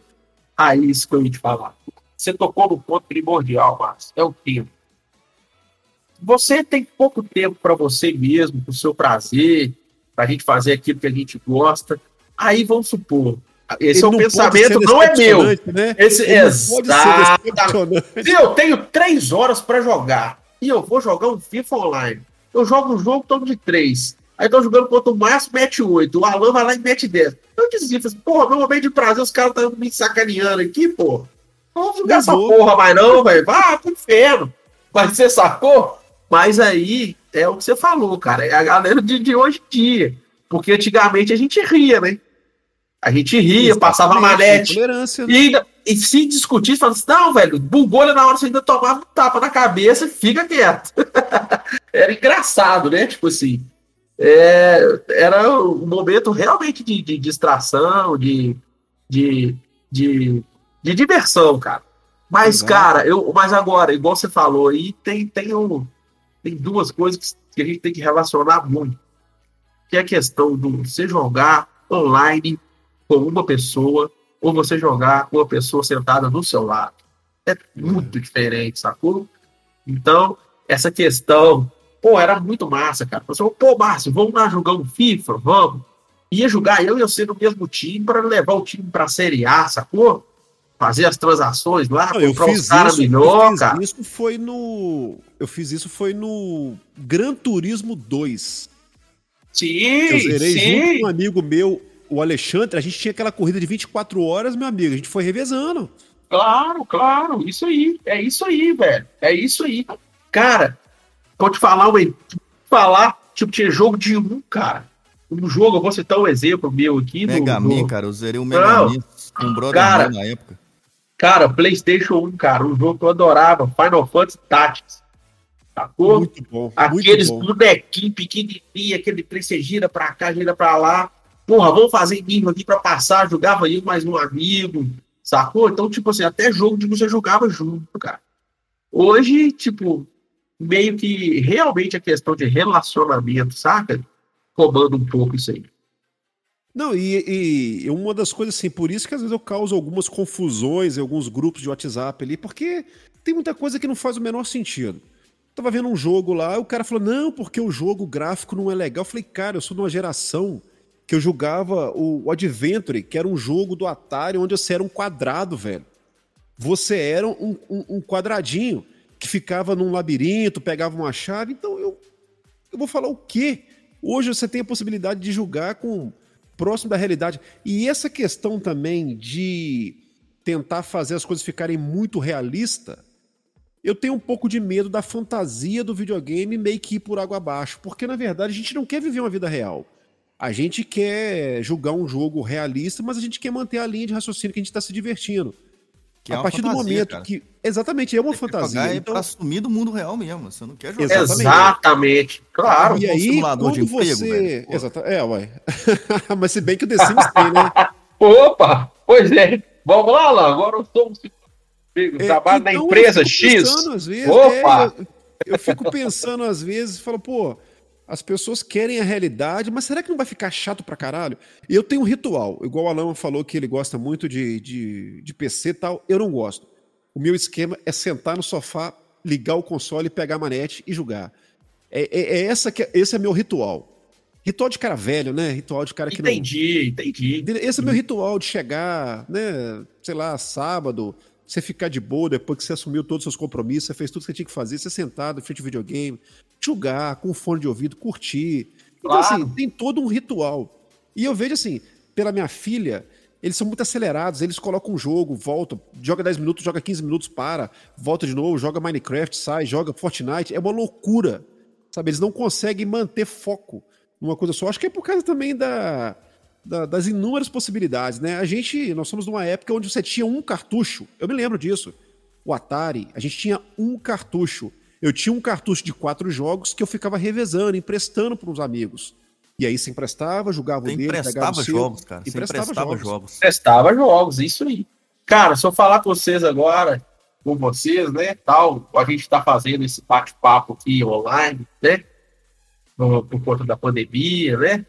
Aí, ah, isso que eu ia te falar. Você tocou no ponto primordial, Márcio. É o tempo você tem pouco tempo para você mesmo, para o seu prazer, para a gente fazer aquilo que a gente gosta. Aí vamos supor, esse Ele é um pensamento, não é meu. Né? Esse. Se eu tenho três horas para jogar e eu vou jogar um FIFA online, eu jogo um jogo todo de três. Aí tô jogando contra o Márcio, mete 8. O Alan vai lá e mete 10. Eu dizia, assim, porra, meu momento de prazer, os caras estão me sacaneando aqui, porra. Não vou jogar essa porra mais não, velho. Vá pro inferno. Mas você sacou? Mas aí é o que você falou, cara. É a galera de, de hoje em dia. Porque antigamente a gente ria, né? A gente ria, Exatamente, passava manete. Né? E ainda, e se discutir, falando assim, não, velho, bugou na hora você ainda tomava um tapa na cabeça, fica quieto. era engraçado, né? Tipo assim, é, era um momento realmente de, de distração, de, de, de, de, diversão, cara. Mas, Exato. cara, eu, mas agora, igual você falou aí, tem, tem, um, tem duas coisas que a gente tem que relacionar muito. Que é a questão do você jogar online com uma pessoa ou você jogar com uma pessoa sentada do seu lado. É muito diferente, sacou? Então, essa questão, pô, era muito massa, cara. Você falou, pô, Márcio, vamos lá jogar um FIFA? Vamos. Ia jogar eu e você no mesmo time para levar o time para a Série A, sacou? Fazer as transações lá, Não, comprar os caras melhor, eu cara. Isso foi no. Eu fiz isso foi no Gran Turismo 2. Sim, eu zerei sim. junto com um amigo meu, o Alexandre, a gente tinha aquela corrida de 24 horas, meu amigo, a gente foi revezando. Claro, claro, isso aí, é isso aí, velho, é isso aí. Cara, pode falar, ué, falar, tipo, tinha jogo de um, cara. Um jogo, eu vou citar um exemplo meu aqui. Mega no, Man, cara, eu zerei o Mega Man com um brother cara, na época. Cara, PlayStation 1, cara, um jogo que eu adorava, Final Fantasy Tactics. Sacou? Muito bom. Aqueles bonequinhos pequenininhos, aquele trem você gira pra cá, gira pra lá. Porra, vamos fazer nível aqui para passar, jogava eu mais um amigo, sacou? Então, tipo assim, até jogo de você jogava junto, cara. Hoje, tipo, meio que realmente a questão de relacionamento, saca? Comanda um pouco isso aí. Não, e, e, uma das coisas assim, por isso que às vezes eu causo algumas confusões em alguns grupos de WhatsApp ali, porque tem muita coisa que não faz o menor sentido. tava vendo um jogo lá, o cara falou, não, porque o jogo gráfico não é legal. Eu falei, cara, eu sou de uma geração que eu jogava o Adventure, que era um jogo do Atari onde você era um quadrado, velho. Você era um, um, um quadradinho que ficava num labirinto, pegava uma chave. Então eu, eu vou falar o quê? Hoje você tem a possibilidade de jogar com próximo da realidade. E essa questão também de tentar fazer as coisas ficarem muito realista, eu tenho um pouco de medo da fantasia do videogame meio que ir por água abaixo, porque na verdade a gente não quer viver uma vida real. A gente quer julgar um jogo realista, mas a gente quer manter a linha de raciocínio que a gente está se divertindo. Que a é partir fantasia, do momento cara. que. Exatamente, é uma fantasia. Jogar então... é pra assumir do mundo real mesmo. Você não quer jogar. Exatamente. Exatamente. Claro. E aí, quando você. Exato. É, ué. mas se bem que o The Sims tem, né? Opa! Pois é. Vamos lá, lá. Agora eu sou um trabalho é, então, na empresa X. Vezes, Opa! É, eu, eu, fico pensando às vezes, falo, pô, as pessoas querem a realidade, mas será que não vai ficar chato pra caralho? Eu tenho um ritual, igual o Alan falou que ele gosta muito de, de, de PC e tal, eu não gosto. O meu esquema é sentar no sofá, ligar o console, pegar a manete e jogar. É, é, é essa que, é, esse é meu ritual. Ritual de cara velho, né? Ritual de cara que entendi, não. Entendi, entendi. Esse é meu ritual de chegar, né? Sei lá, sábado, você ficar de boa depois que você assumiu todos os seus compromissos, você fez tudo que você tinha que fazer, você sentado, frente ao videogame, jogar com fone de ouvido, curtir. Então, assim, claro. assim, tem todo um ritual. E eu vejo assim, pela minha filha, eles são muito acelerados, eles colocam um jogo, voltam, joga 10 minutos, joga 15 minutos, para, volta de novo, joga Minecraft, sai, joga Fortnite, é uma loucura. Sabe, eles não conseguem manter foco numa coisa só. Acho que é por causa também da da, das inúmeras possibilidades, né? A gente, nós somos numa época onde você tinha um cartucho, eu me lembro disso. O Atari, a gente tinha um cartucho. Eu tinha um cartucho de quatro jogos que eu ficava revezando, emprestando para uns amigos. E aí se emprestava, jogava o dele, emprestava jogos, cara. Emprestava, emprestava jogos. jogos. Emprestava jogos, isso aí. Cara, se eu falar com vocês agora, com vocês, né, tal, a gente está fazendo esse bate-papo aqui online, né, por conta da pandemia, né,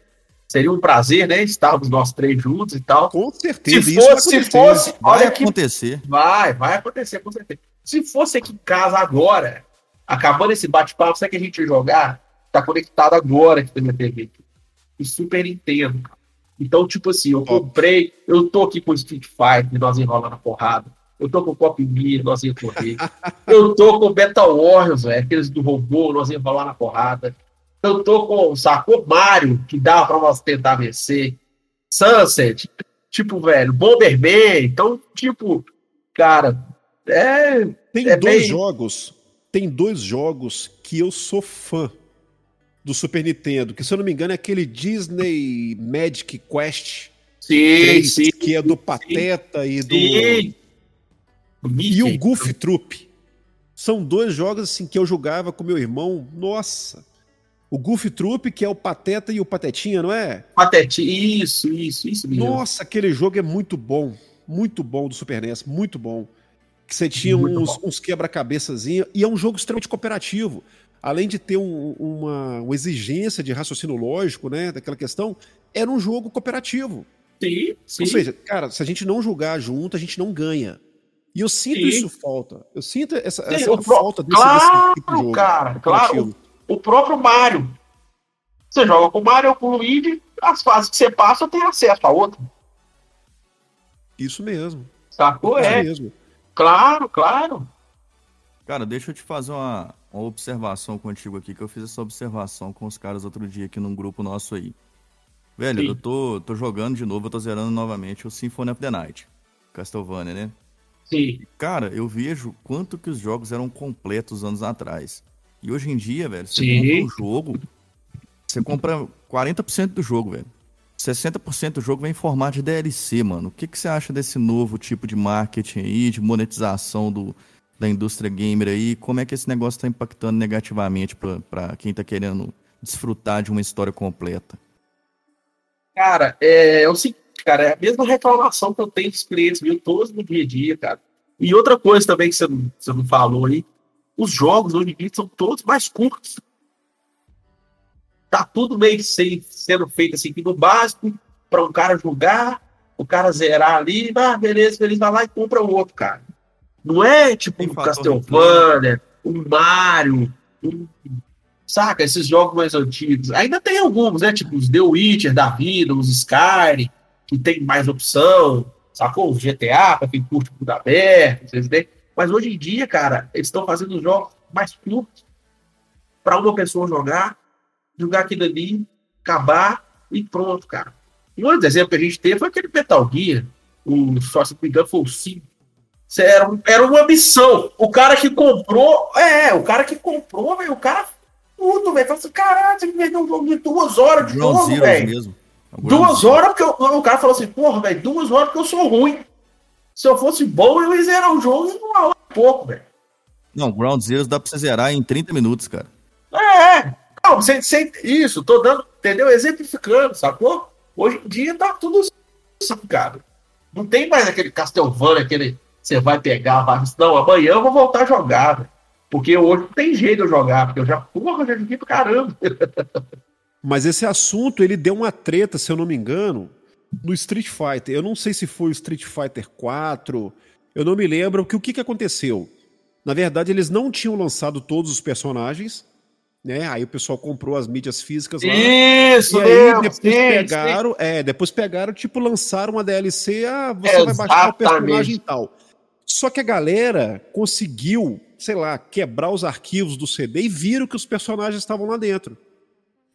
Seria um prazer, né? Estarmos nós três juntos e tal. Com certeza. Se fosse, se fosse, vai olha acontecer. Que... Vai, vai acontecer, com certeza. Se fosse aqui em casa agora, acabando esse bate-papo, sabe que a gente ia jogar? Tá conectado agora aqui na minha TV. O Super Nintendo. Então, tipo assim, eu comprei, eu tô aqui com o Street Fighter, nós enrola na porrada. Eu tô com o Pop Me, nós ia correr. eu tô com o Battle Warriors, velho, aqueles do robô, nós ia enrolar na porrada. Eu tô com, sacou? Mario, que dá pra nós tentar vencer. Sunset, tipo, velho, Bomberman. Então, tipo, cara, é. Tem é dois bem... jogos. Tem dois jogos que eu sou fã do Super Nintendo, que se eu não me engano é aquele Disney Magic Quest. Sim, 3, sim. Que é do Pateta sim, e do. Sim. e o Goof Troop. São dois jogos assim que eu jogava com meu irmão. Nossa. O Goof Troop, que é o Pateta e o Patetinha, não é? Patetinha, isso, isso, isso mesmo. Nossa, aquele jogo é muito bom. Muito bom do Super NES, muito bom. Que você tinha uns, uns quebra-cabeçazinho. E é um jogo extremamente cooperativo. Além de ter um, uma, uma exigência de raciocínio lógico, né? Daquela questão, era um jogo cooperativo. Sim, sim. Ou seja, cara, se a gente não jogar junto, a gente não ganha. E eu sinto Sim. isso falta. Eu sinto essa, Sim, essa falta desse, claro, desse tipo de jogo. Cara, claro, o, o, próprio Mario. Você joga com o Mario ou com o Luigi, as fases que você passa tem acesso a outra. Isso mesmo. Sacou? Isso é. Mesmo. Claro, claro. Cara, deixa eu te fazer uma, uma observação contigo aqui, que eu fiz essa observação com os caras outro dia aqui num grupo nosso aí. Velho, Sim. eu tô, tô jogando de novo, eu tô zerando novamente o Symphony of the Night. Castlevania, né? Sim. Cara, eu vejo quanto que os jogos eram completos anos atrás. E hoje em dia, velho, você Sim. compra um jogo, você compra 40% do jogo, velho. 60% do jogo vem em formato de DLC, mano. O que, que você acha desse novo tipo de marketing aí, de monetização do, da indústria gamer aí? Como é que esse negócio tá impactando negativamente para quem tá querendo desfrutar de uma história completa? Cara, é, é o seguinte, cara, é a mesma reclamação que eu tenho dos clientes, viu, todos no dia a dia, cara. E outra coisa também que você não, você não falou aí, os jogos hoje em dia são todos mais curtos. Tá tudo meio sem, sendo feito assim, no básico, para um cara jogar, o cara zerar ali, ah, beleza, ele vai lá e compra o outro, cara. Não é tipo um Castlevania, um Mario, um, saca? Esses jogos mais antigos. Ainda tem alguns, né? Tipo os The Witcher da vida, os Skyrim, que tem mais opção, sacou? O GTA, para quem curte tudo aberto, vocês veem. Mas hoje em dia, cara, eles estão fazendo jogos mais curtos para uma pessoa jogar, jogar aquilo ali, acabar e pronto, cara. Um outro exemplo que a gente teve foi aquele Metal Gear, o, só se me engano, foi o 5. Era, era uma missão. O cara que comprou, é, o cara que comprou, véio, o cara puto, velho. Falei assim, caralho, você me perdeu um jogo de duas horas de jogo, velho. Duas horas porque eu, o cara falou assim, porra, velho, duas horas porque eu sou ruim. Se eu fosse bom, eu ia zerar o jogo em uma hora e pouco, velho. Não, Ground Zero dá pra você zerar em 30 minutos, cara. É, não, você, você, isso, tô dando, entendeu? Exemplificando, sacou? Hoje em dia tá tudo assim, cara. Não tem mais aquele Castlevania, aquele você vai pegar, vai, não, amanhã eu vou voltar a jogar, velho. Porque hoje não tem jeito de eu jogar, porque eu já, porra, já joguei pra caramba. Mas esse assunto, ele deu uma treta, se eu não me engano, no Street Fighter. Eu não sei se foi o Street Fighter 4, eu não me lembro, que o que, que aconteceu? Na verdade, eles não tinham lançado todos os personagens, né? Aí o pessoal comprou as mídias físicas lá. Isso, e aí depois sim, pegaram, sim. é, depois pegaram, tipo, lançaram uma DLC, ah, você vai baixar o personagem e tal. Só que a galera conseguiu, sei lá, quebrar os arquivos do CD e viram que os personagens estavam lá dentro.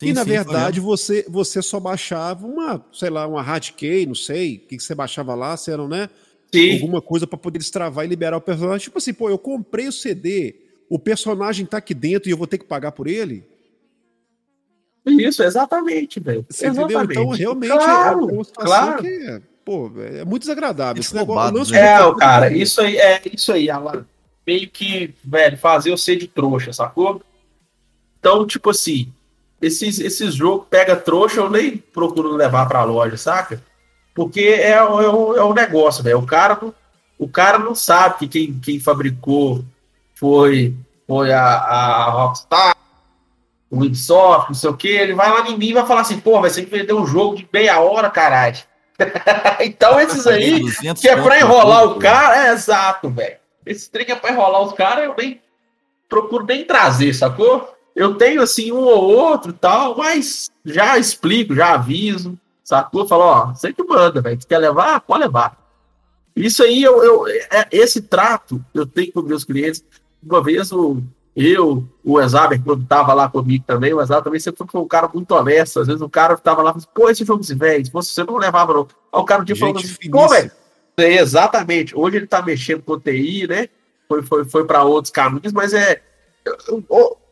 Sim, e na sim, verdade você, você só baixava uma, sei lá, uma hardkey, não sei, o que, que você baixava lá, se era, né? Sim. Alguma coisa para poder destravar e liberar o personagem. Tipo assim, pô, eu comprei o CD, o personagem tá aqui dentro e eu vou ter que pagar por ele? Isso, exatamente, velho. Você entendeu? Então, realmente claro, é uma claro. que é, pô, é muito desagradável. Esse negócio, é, o cara, isso aí, é isso aí, Alan. Meio que, velho, fazer eu ser de trouxa, sacou? Então, tipo assim, esses, esses jogos pega trouxa, eu nem procuro levar pra loja, saca? Porque é, é, o, é o negócio, velho. O cara, o cara não sabe que quem, quem fabricou foi, foi a, a Rockstar, o Ubisoft, não sei o que. Ele vai lá em mim e vai falar assim: pô, vai ser que vender um jogo de meia hora, caralho. então esses aí, que é pra enrolar o cara, é exato, velho. Esse trem é pra enrolar os caras, eu nem procuro nem trazer, sacou? Eu tenho assim um ou outro tal, mas já explico, já aviso, sacou? Falo, ó, você que manda, velho. Tu quer levar? Pode levar. Isso aí, eu, eu, é, esse trato eu tenho com meus clientes. Uma vez o, eu, o Exaber, quando tava lá comigo também, o Exaber também sempre foi um cara muito honesto. Às vezes o cara tava lá e pô, esse jogo se você não levava, não. Aí o cara um dia falou assim, pô, velho. É, exatamente. Hoje ele tá mexendo com TI, né? Foi, foi, foi para outros caminhos, mas é.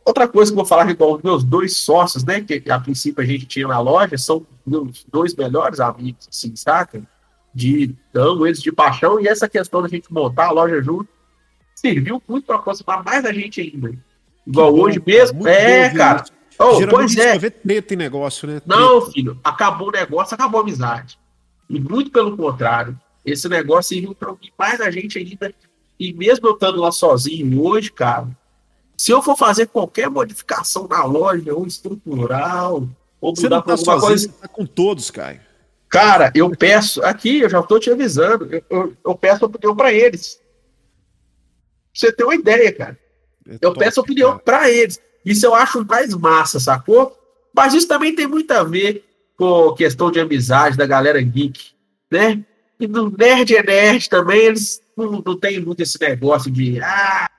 Outra coisa que eu vou falar aqui com os meus dois sócios, né? Que a princípio a gente tinha na loja, são meus dois melhores amigos, assim, saca? de amo eles de paixão, e essa questão da gente montar a loja junto serviu muito para aproximar mais a gente ainda. Igual bom, hoje mesmo. É, cara. Oh, pois é. Treta em negócio, né? Não, filho, acabou o negócio, acabou a amizade. E muito pelo contrário, esse negócio serviu para mais a gente ainda. E mesmo eu estando lá sozinho hoje, cara, se eu for fazer qualquer modificação na loja, ou estrutural, ou você mudar tá alguma sozinho, coisa. Você tá com todos, Caio. Cara, eu peço, aqui, eu já estou te avisando, eu, eu, eu peço opinião para eles. Pra você ter uma ideia, cara. É eu top, peço opinião para eles. Isso eu acho mais massa, sacou? Mas isso também tem muito a ver com questão de amizade da galera geek, né? E no Nerd é Nerd também, eles não, não tem muito esse negócio de ah,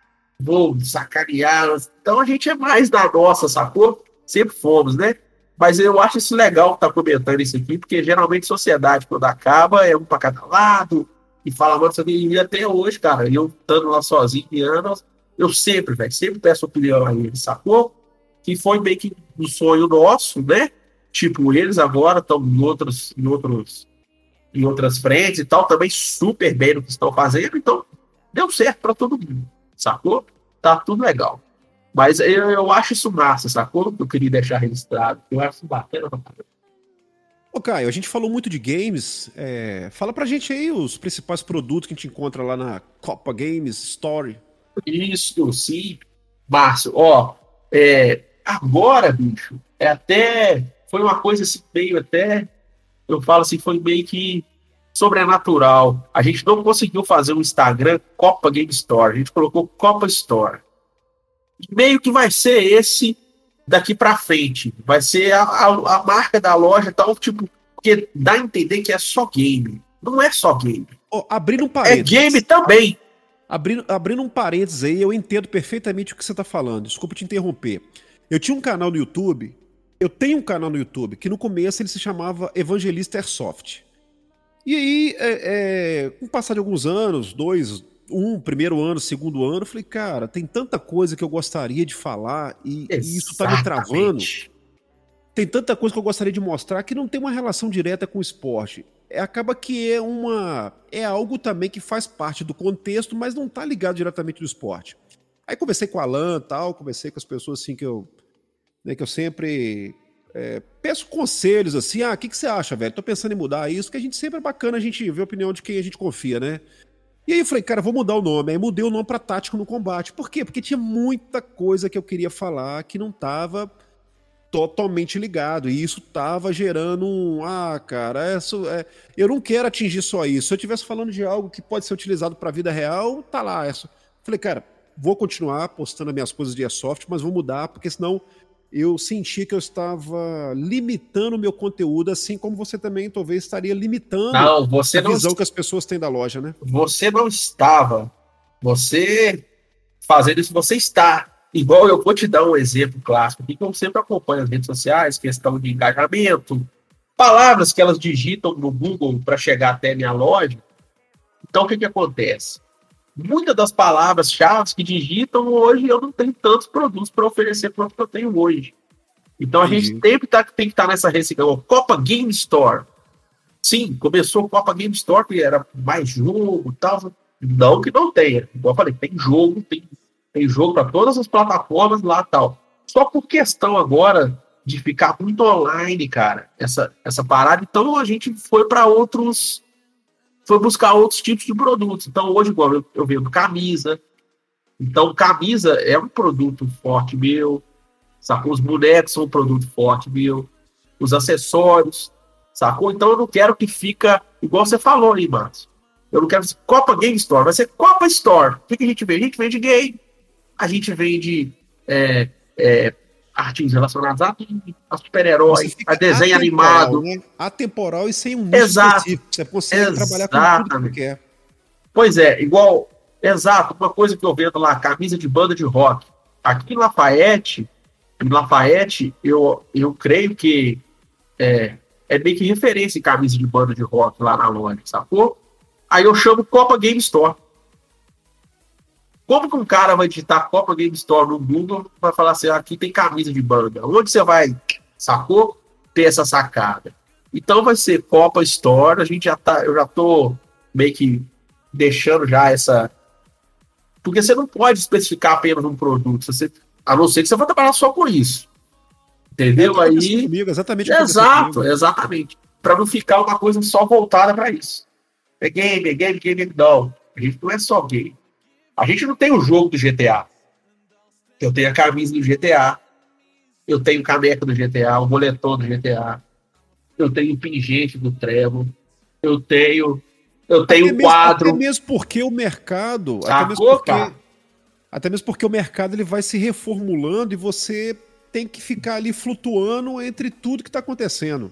vou sacanear. Então a gente é mais da nossa, sacou? Sempre fomos, né? Mas eu acho isso legal estar tá comentando isso aqui, porque geralmente sociedade, quando acaba, é um para cada lado, e fala, mano, isso e até hoje, cara, eu estando lá sozinho, anos, eu sempre, velho, sempre peço opinião a eles, sacou? Que foi meio que um sonho nosso, né? Tipo, eles agora estão em outros, em outros, em outras frentes e tal, também super bem no que estão fazendo, então deu certo para todo mundo, sacou? Tá tudo legal. Mas eu, eu acho isso massa, sacou? Eu queria deixar registrado. Eu acho isso bacana pra Ô, Caio, a gente falou muito de games. É... Fala pra gente aí os principais produtos que a gente encontra lá na Copa Games Story. Isso, sim. Márcio, ó, é, agora, bicho, é até. Foi uma coisa assim, meio até. Eu falo assim, foi meio que sobrenatural. A gente não conseguiu fazer um Instagram Copa Game Store. A gente colocou Copa Store. Meio que vai ser esse daqui para frente. Vai ser a, a, a, marca da loja tal, tipo, porque dá a entender que é só game. Não é só game. Oh, abrindo um parênteses. É game também. Abrindo, abrindo um parênteses aí, eu entendo perfeitamente o que você está falando. Desculpa te interromper. Eu tinha um canal no YouTube, eu tenho um canal no YouTube, que no começo ele se chamava Evangelista Airsoft. E aí, é, é, com o passar de alguns anos, dois, um primeiro ano, segundo ano, eu falei, cara, tem tanta coisa que eu gostaria de falar e, e isso tá me travando. Tem tanta coisa que eu gostaria de mostrar que não tem uma relação direta com o esporte é, acaba que é uma é algo também que faz parte do contexto, mas não está ligado diretamente do esporte. Aí conversei com o Alan, tal, conversei com as pessoas assim que eu né, que eu sempre é, peço conselhos assim, ah, o que, que você acha, velho? Tô pensando em mudar isso, que a gente sempre é bacana a gente ver a opinião de quem a gente confia, né? E aí eu falei, cara, vou mudar o nome. Aí mudei o nome para Tático no Combate. Por quê? Porque tinha muita coisa que eu queria falar que não tava totalmente ligado. E isso tava gerando um. Ah, cara, isso, é, eu não quero atingir só isso. Se eu estivesse falando de algo que pode ser utilizado para a vida real, tá lá. Essa. Falei, cara, vou continuar postando as minhas coisas de airsoft, mas vou mudar, porque senão eu senti que eu estava limitando o meu conteúdo, assim como você também talvez estaria limitando não, você a não visão que as pessoas têm da loja, né? Você não estava. Você fazendo isso, você está Igual eu vou te dar um exemplo clássico aqui, que eu sempre acompanho as redes sociais, questão de engajamento, palavras que elas digitam no Google para chegar até minha loja. Então, o que, que acontece? Muitas das palavras-chave que digitam hoje, eu não tenho tantos produtos para oferecer quanto eu tenho hoje. Então, a gente sempre tá, tem que estar tá nessa reciclagem. Copa Game Store. Sim, começou Copa Game Store, que era mais jogo e tal. Não que não tenha. Igual eu falei, tem jogo, tem tem jogo para todas as plataformas lá tal. Só por questão agora de ficar muito online, cara, essa, essa parada, então a gente foi para outros. Foi buscar outros tipos de produtos. Então, hoje, igual eu, eu vendo camisa. Então, camisa é um produto forte meu. Sacou? Os bonecos são um produto forte meu. Os acessórios. Sacou? Então, eu não quero que fica igual você falou aí, Márcio. Eu não quero Copa Game Store, vai ser Copa Store. O que, que a gente vende? A gente vende game, a gente vende é, é, artigos relacionados a, a super-heróis, a desenho animado. Né? Atemporal e sem um nicho Exato. específico. Você consegue Exatamente. trabalhar com tudo que quer. Pois é, igual, exato, uma coisa que eu vendo lá, camisa de banda de rock. Aqui em Lafayette, em Lafayette, eu, eu creio que é, é meio que referência em camisa de banda de rock lá na loja, sacou? Aí eu chamo Copa Game Store. Como que um cara vai digitar Copa Game Store no Google vai falar assim, aqui tem camisa de banda? Onde você vai, sacou? Ter essa sacada. Então vai ser Copa Store, a gente já tá, eu já tô meio que deixando já essa. Porque você não pode especificar apenas um produto, você, a não ser que você vá trabalhar só com isso. Entendeu? É, Aí. Comigo, exatamente. Exato, exatamente. Para não ficar uma coisa só voltada para isso. É game, é game, game, não. A gente não é só game. A gente não tem o jogo do GTA. Eu tenho a camisa do GTA. Eu tenho caneca do GTA, o moletom do GTA. Eu tenho pingente do Trevo. Eu tenho. Eu tenho até quadro. Mesmo, até mesmo porque o mercado. Até mesmo porque, até mesmo porque o mercado ele vai se reformulando e você tem que ficar ali flutuando entre tudo que está acontecendo.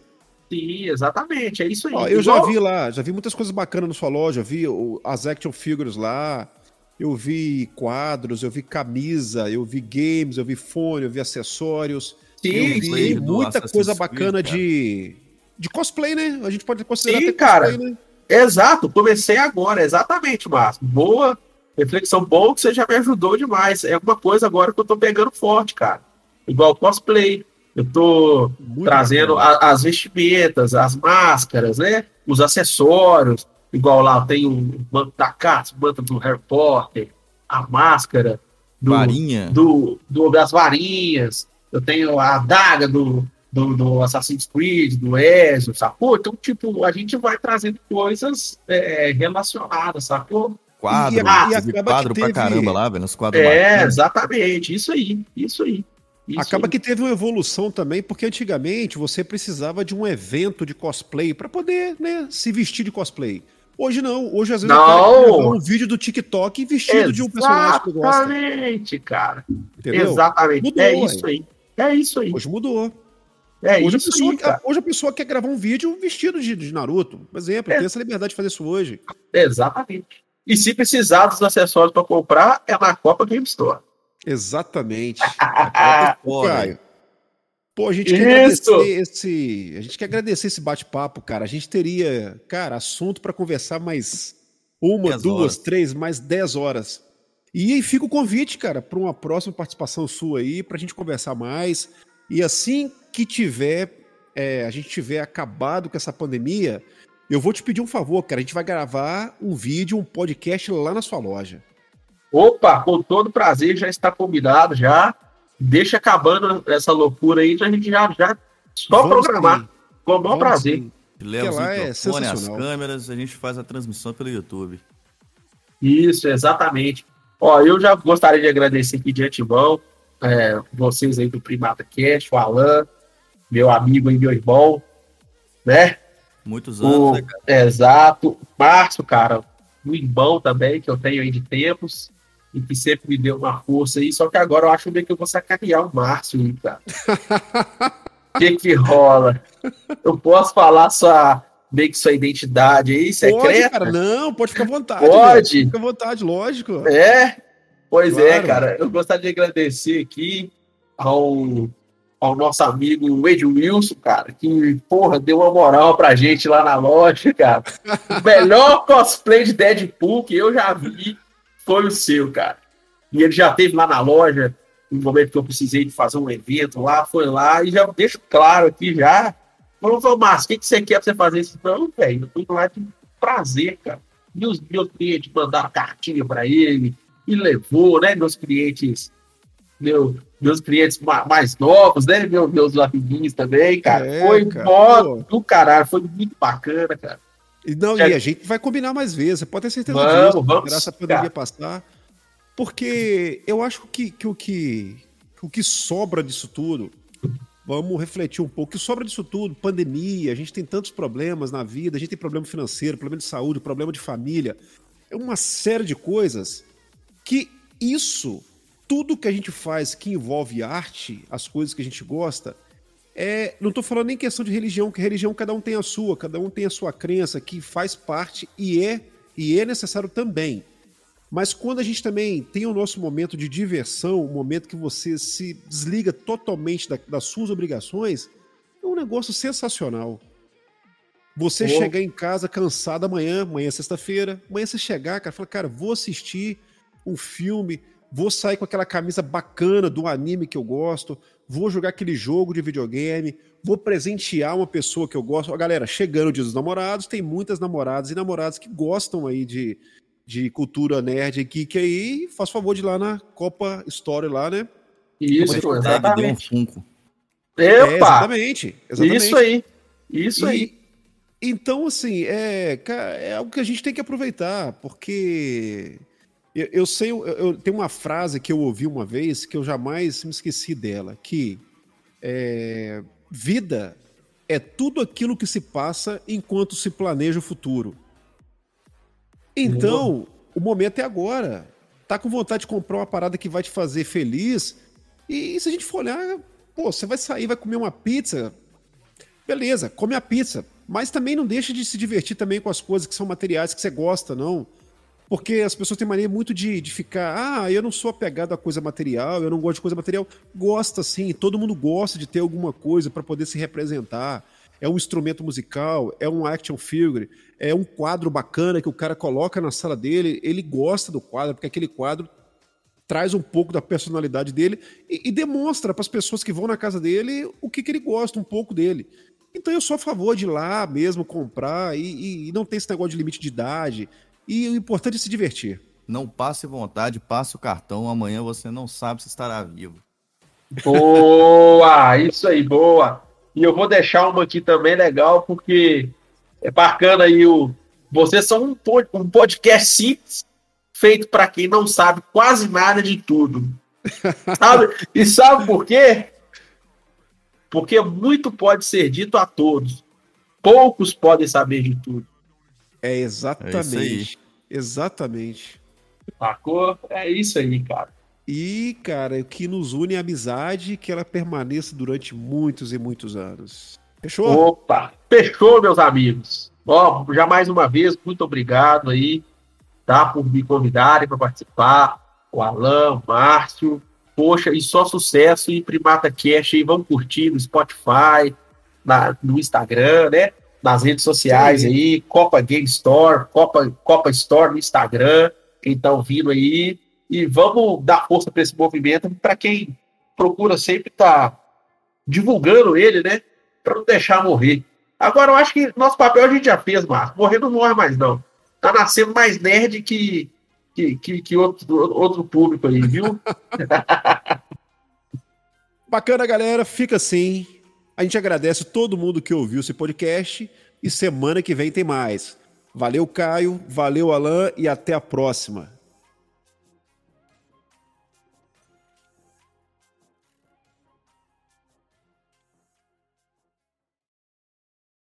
Sim, exatamente, é isso aí. Ó, eu Igual... já vi lá, já vi muitas coisas bacanas na sua loja, vi as action figures lá, eu vi quadros, eu vi camisa, eu vi games, eu vi fone, eu vi acessórios. Sim, eu vi sim. muita coisa bacana de, de cosplay, né? A gente pode considerar sim, cara. Cosplay, né? Exato, comecei agora, exatamente, Márcio. Boa reflexão, bom que você já me ajudou demais. É uma coisa agora que eu tô pegando forte, cara. Igual cosplay. Eu tô Muito trazendo a, as vestimentas, as máscaras, né? Os acessórios. Igual lá tem o manto da Katz, o manto do Harry Potter, a máscara do, Varinha. do, do das varinhas. Eu tenho a adaga do, do, do Assassin's Creed, do Ezio, sacou? Então, tipo, a gente vai trazendo coisas é, relacionadas, sacou? Quadro, e, e, e quadro teve... pra caramba lá, velho, os quadros É, exatamente, isso aí, isso aí. Isso Acaba que teve uma evolução também, porque antigamente você precisava de um evento de cosplay para poder né, se vestir de cosplay. Hoje não, hoje às vezes não. um vídeo do TikTok vestido Exatamente, de um personagem que gosta. Exatamente, cara. Entendeu? Exatamente. Mudou, é isso aí. É isso aí. Hoje mudou. É hoje, isso a pessoa, aí, hoje a pessoa quer gravar um vídeo vestido de, de Naruto, por exemplo. É. Tem essa liberdade de fazer isso hoje. Exatamente. E se precisar dos acessórios para comprar, é na Copa Game Store. Exatamente. Caio. Pô, a gente quer Isso. agradecer esse, a gente quer agradecer esse bate-papo, cara. A gente teria, cara, assunto para conversar mais uma, duas, horas. três, mais dez horas. E aí fica o convite, cara, para uma próxima participação sua aí, para a gente conversar mais. E assim que tiver, é, a gente tiver acabado com essa pandemia, eu vou te pedir um favor, cara. A gente vai gravar um vídeo, um podcast lá na sua loja. Opa, com todo prazer, já está combinado já. Deixa acabando essa loucura aí, a gente já, já só Vamos programar. Sim. Com o maior prazer. Sim. Leva os é as câmeras, a gente faz a transmissão pelo YouTube. Isso, exatamente. Ó, eu já gostaria de agradecer aqui de antemão é, vocês aí do Primata Cast, o Alan, meu amigo e meu irmão, né? Muitos anos, o, né, cara? Exato. Márcio, cara, o irmão também, que eu tenho aí de tempos e que sempre me deu uma força aí, só que agora eu acho meio que eu vou sacanear o Márcio aí, cara. O que que rola? Eu posso falar sua, meio que sua identidade aí, secreta? Pode, cara, não, pode ficar à vontade. Pode? Fica à vontade, lógico. É? Pois é, claro. é, cara. Eu gostaria de agradecer aqui ao, ao nosso amigo Ed Wilson, cara, que, porra, deu uma moral pra gente lá na loja, cara. O melhor cosplay de Deadpool que eu já vi foi o seu, cara. E ele já teve lá na loja, no momento que eu precisei de fazer um evento lá, foi lá, e já deixo claro aqui já. Falou, Márcio, o que, que você quer pra você fazer isso? Não, velho, eu tô lá de prazer, cara. E os meus clientes mandaram cartinha para ele, e levou, né? Meus clientes, meu, meus clientes mais novos, né? Meu, meus amiguinhos também, cara. É, foi cara, do caralho, foi muito bacana, cara. E, não, Já... e a gente vai combinar mais vezes, pode ter certeza vamos, disso, vamos, graças à pandemia passar. Porque eu acho que, que, o que o que sobra disso tudo, vamos refletir um pouco, o que sobra disso tudo, pandemia, a gente tem tantos problemas na vida, a gente tem problema financeiro, problema de saúde, problema de família, é uma série de coisas que isso, tudo que a gente faz que envolve arte, as coisas que a gente gosta, é, não estou falando nem questão de religião, que religião cada um tem a sua, cada um tem a sua crença, que faz parte e é e é necessário também. Mas quando a gente também tem o nosso momento de diversão, o momento que você se desliga totalmente da, das suas obrigações, é um negócio sensacional. Você oh. chegar em casa cansado amanhã, amanhã é sexta-feira, amanhã você chegar, cara, fala, cara, vou assistir um filme, vou sair com aquela camisa bacana do anime que eu gosto, vou jogar aquele jogo de videogame, vou presentear uma pessoa que eu gosto. Ó, galera, chegando o dia dos namorados, tem muitas namoradas e namorados que gostam aí de, de cultura nerd e geek aí. Faz favor de ir lá na Copa Story lá, né? Isso, exatamente. Um Funko. Epa! É, exatamente, exatamente. Isso aí. Isso e, aí. Então, assim, é, é algo que a gente tem que aproveitar, porque eu, eu sei, eu, eu tenho uma frase que eu ouvi uma vez que eu jamais me esqueci dela, que é, vida é tudo aquilo que se passa enquanto se planeja o futuro. Então, uhum. o momento é agora. Tá com vontade de comprar uma parada que vai te fazer feliz. E, e se a gente for olhar, pô, você vai sair, vai comer uma pizza. Beleza, come a pizza. Mas também não deixa de se divertir também com as coisas que são materiais que você gosta, não. Porque as pessoas têm mania muito de, de ficar, ah, eu não sou apegado a coisa material, eu não gosto de coisa material. Gosta sim, todo mundo gosta de ter alguma coisa para poder se representar. É um instrumento musical, é um action figure, é um quadro bacana que o cara coloca na sala dele, ele gosta do quadro, porque aquele quadro traz um pouco da personalidade dele e, e demonstra para as pessoas que vão na casa dele o que, que ele gosta, um pouco dele. Então eu sou a favor de ir lá mesmo comprar e, e, e não ter esse negócio de limite de idade. E o importante é se divertir. Não passe vontade, passe o cartão. Amanhã você não sabe se estará vivo. Boa! Isso aí, boa! E eu vou deixar uma aqui também legal, porque é bacana aí o. Vocês são um, um podcast simples, feito para quem não sabe quase nada de tudo. sabe? E sabe por quê? Porque muito pode ser dito a todos. Poucos podem saber de tudo. É exatamente. É exatamente. Sacou? É isso aí, cara. E, cara, o que nos une é a amizade que ela permaneça durante muitos e muitos anos. Fechou? Opa, fechou, meus amigos. Ó, já mais uma vez, muito obrigado aí, tá? Por me convidarem para participar. O Alan, o Márcio. Poxa, e só sucesso e Primata Cash aí. Vamos curtir no Spotify, na, no Instagram, né? Nas redes sociais Sim. aí, Copa Game Store, Copa, Copa Store no Instagram, quem tá ouvindo aí. E vamos dar força para esse movimento para quem procura sempre estar tá divulgando ele, né? Para não deixar morrer. Agora eu acho que nosso papel a gente já fez, Marcos. Morrer não morre mais, não. Tá nascendo mais nerd que, que, que, que outro, outro público aí, viu? Bacana, galera. Fica assim. A gente agradece todo mundo que ouviu esse podcast e semana que vem tem mais. Valeu, Caio, valeu, Alan, e até a próxima.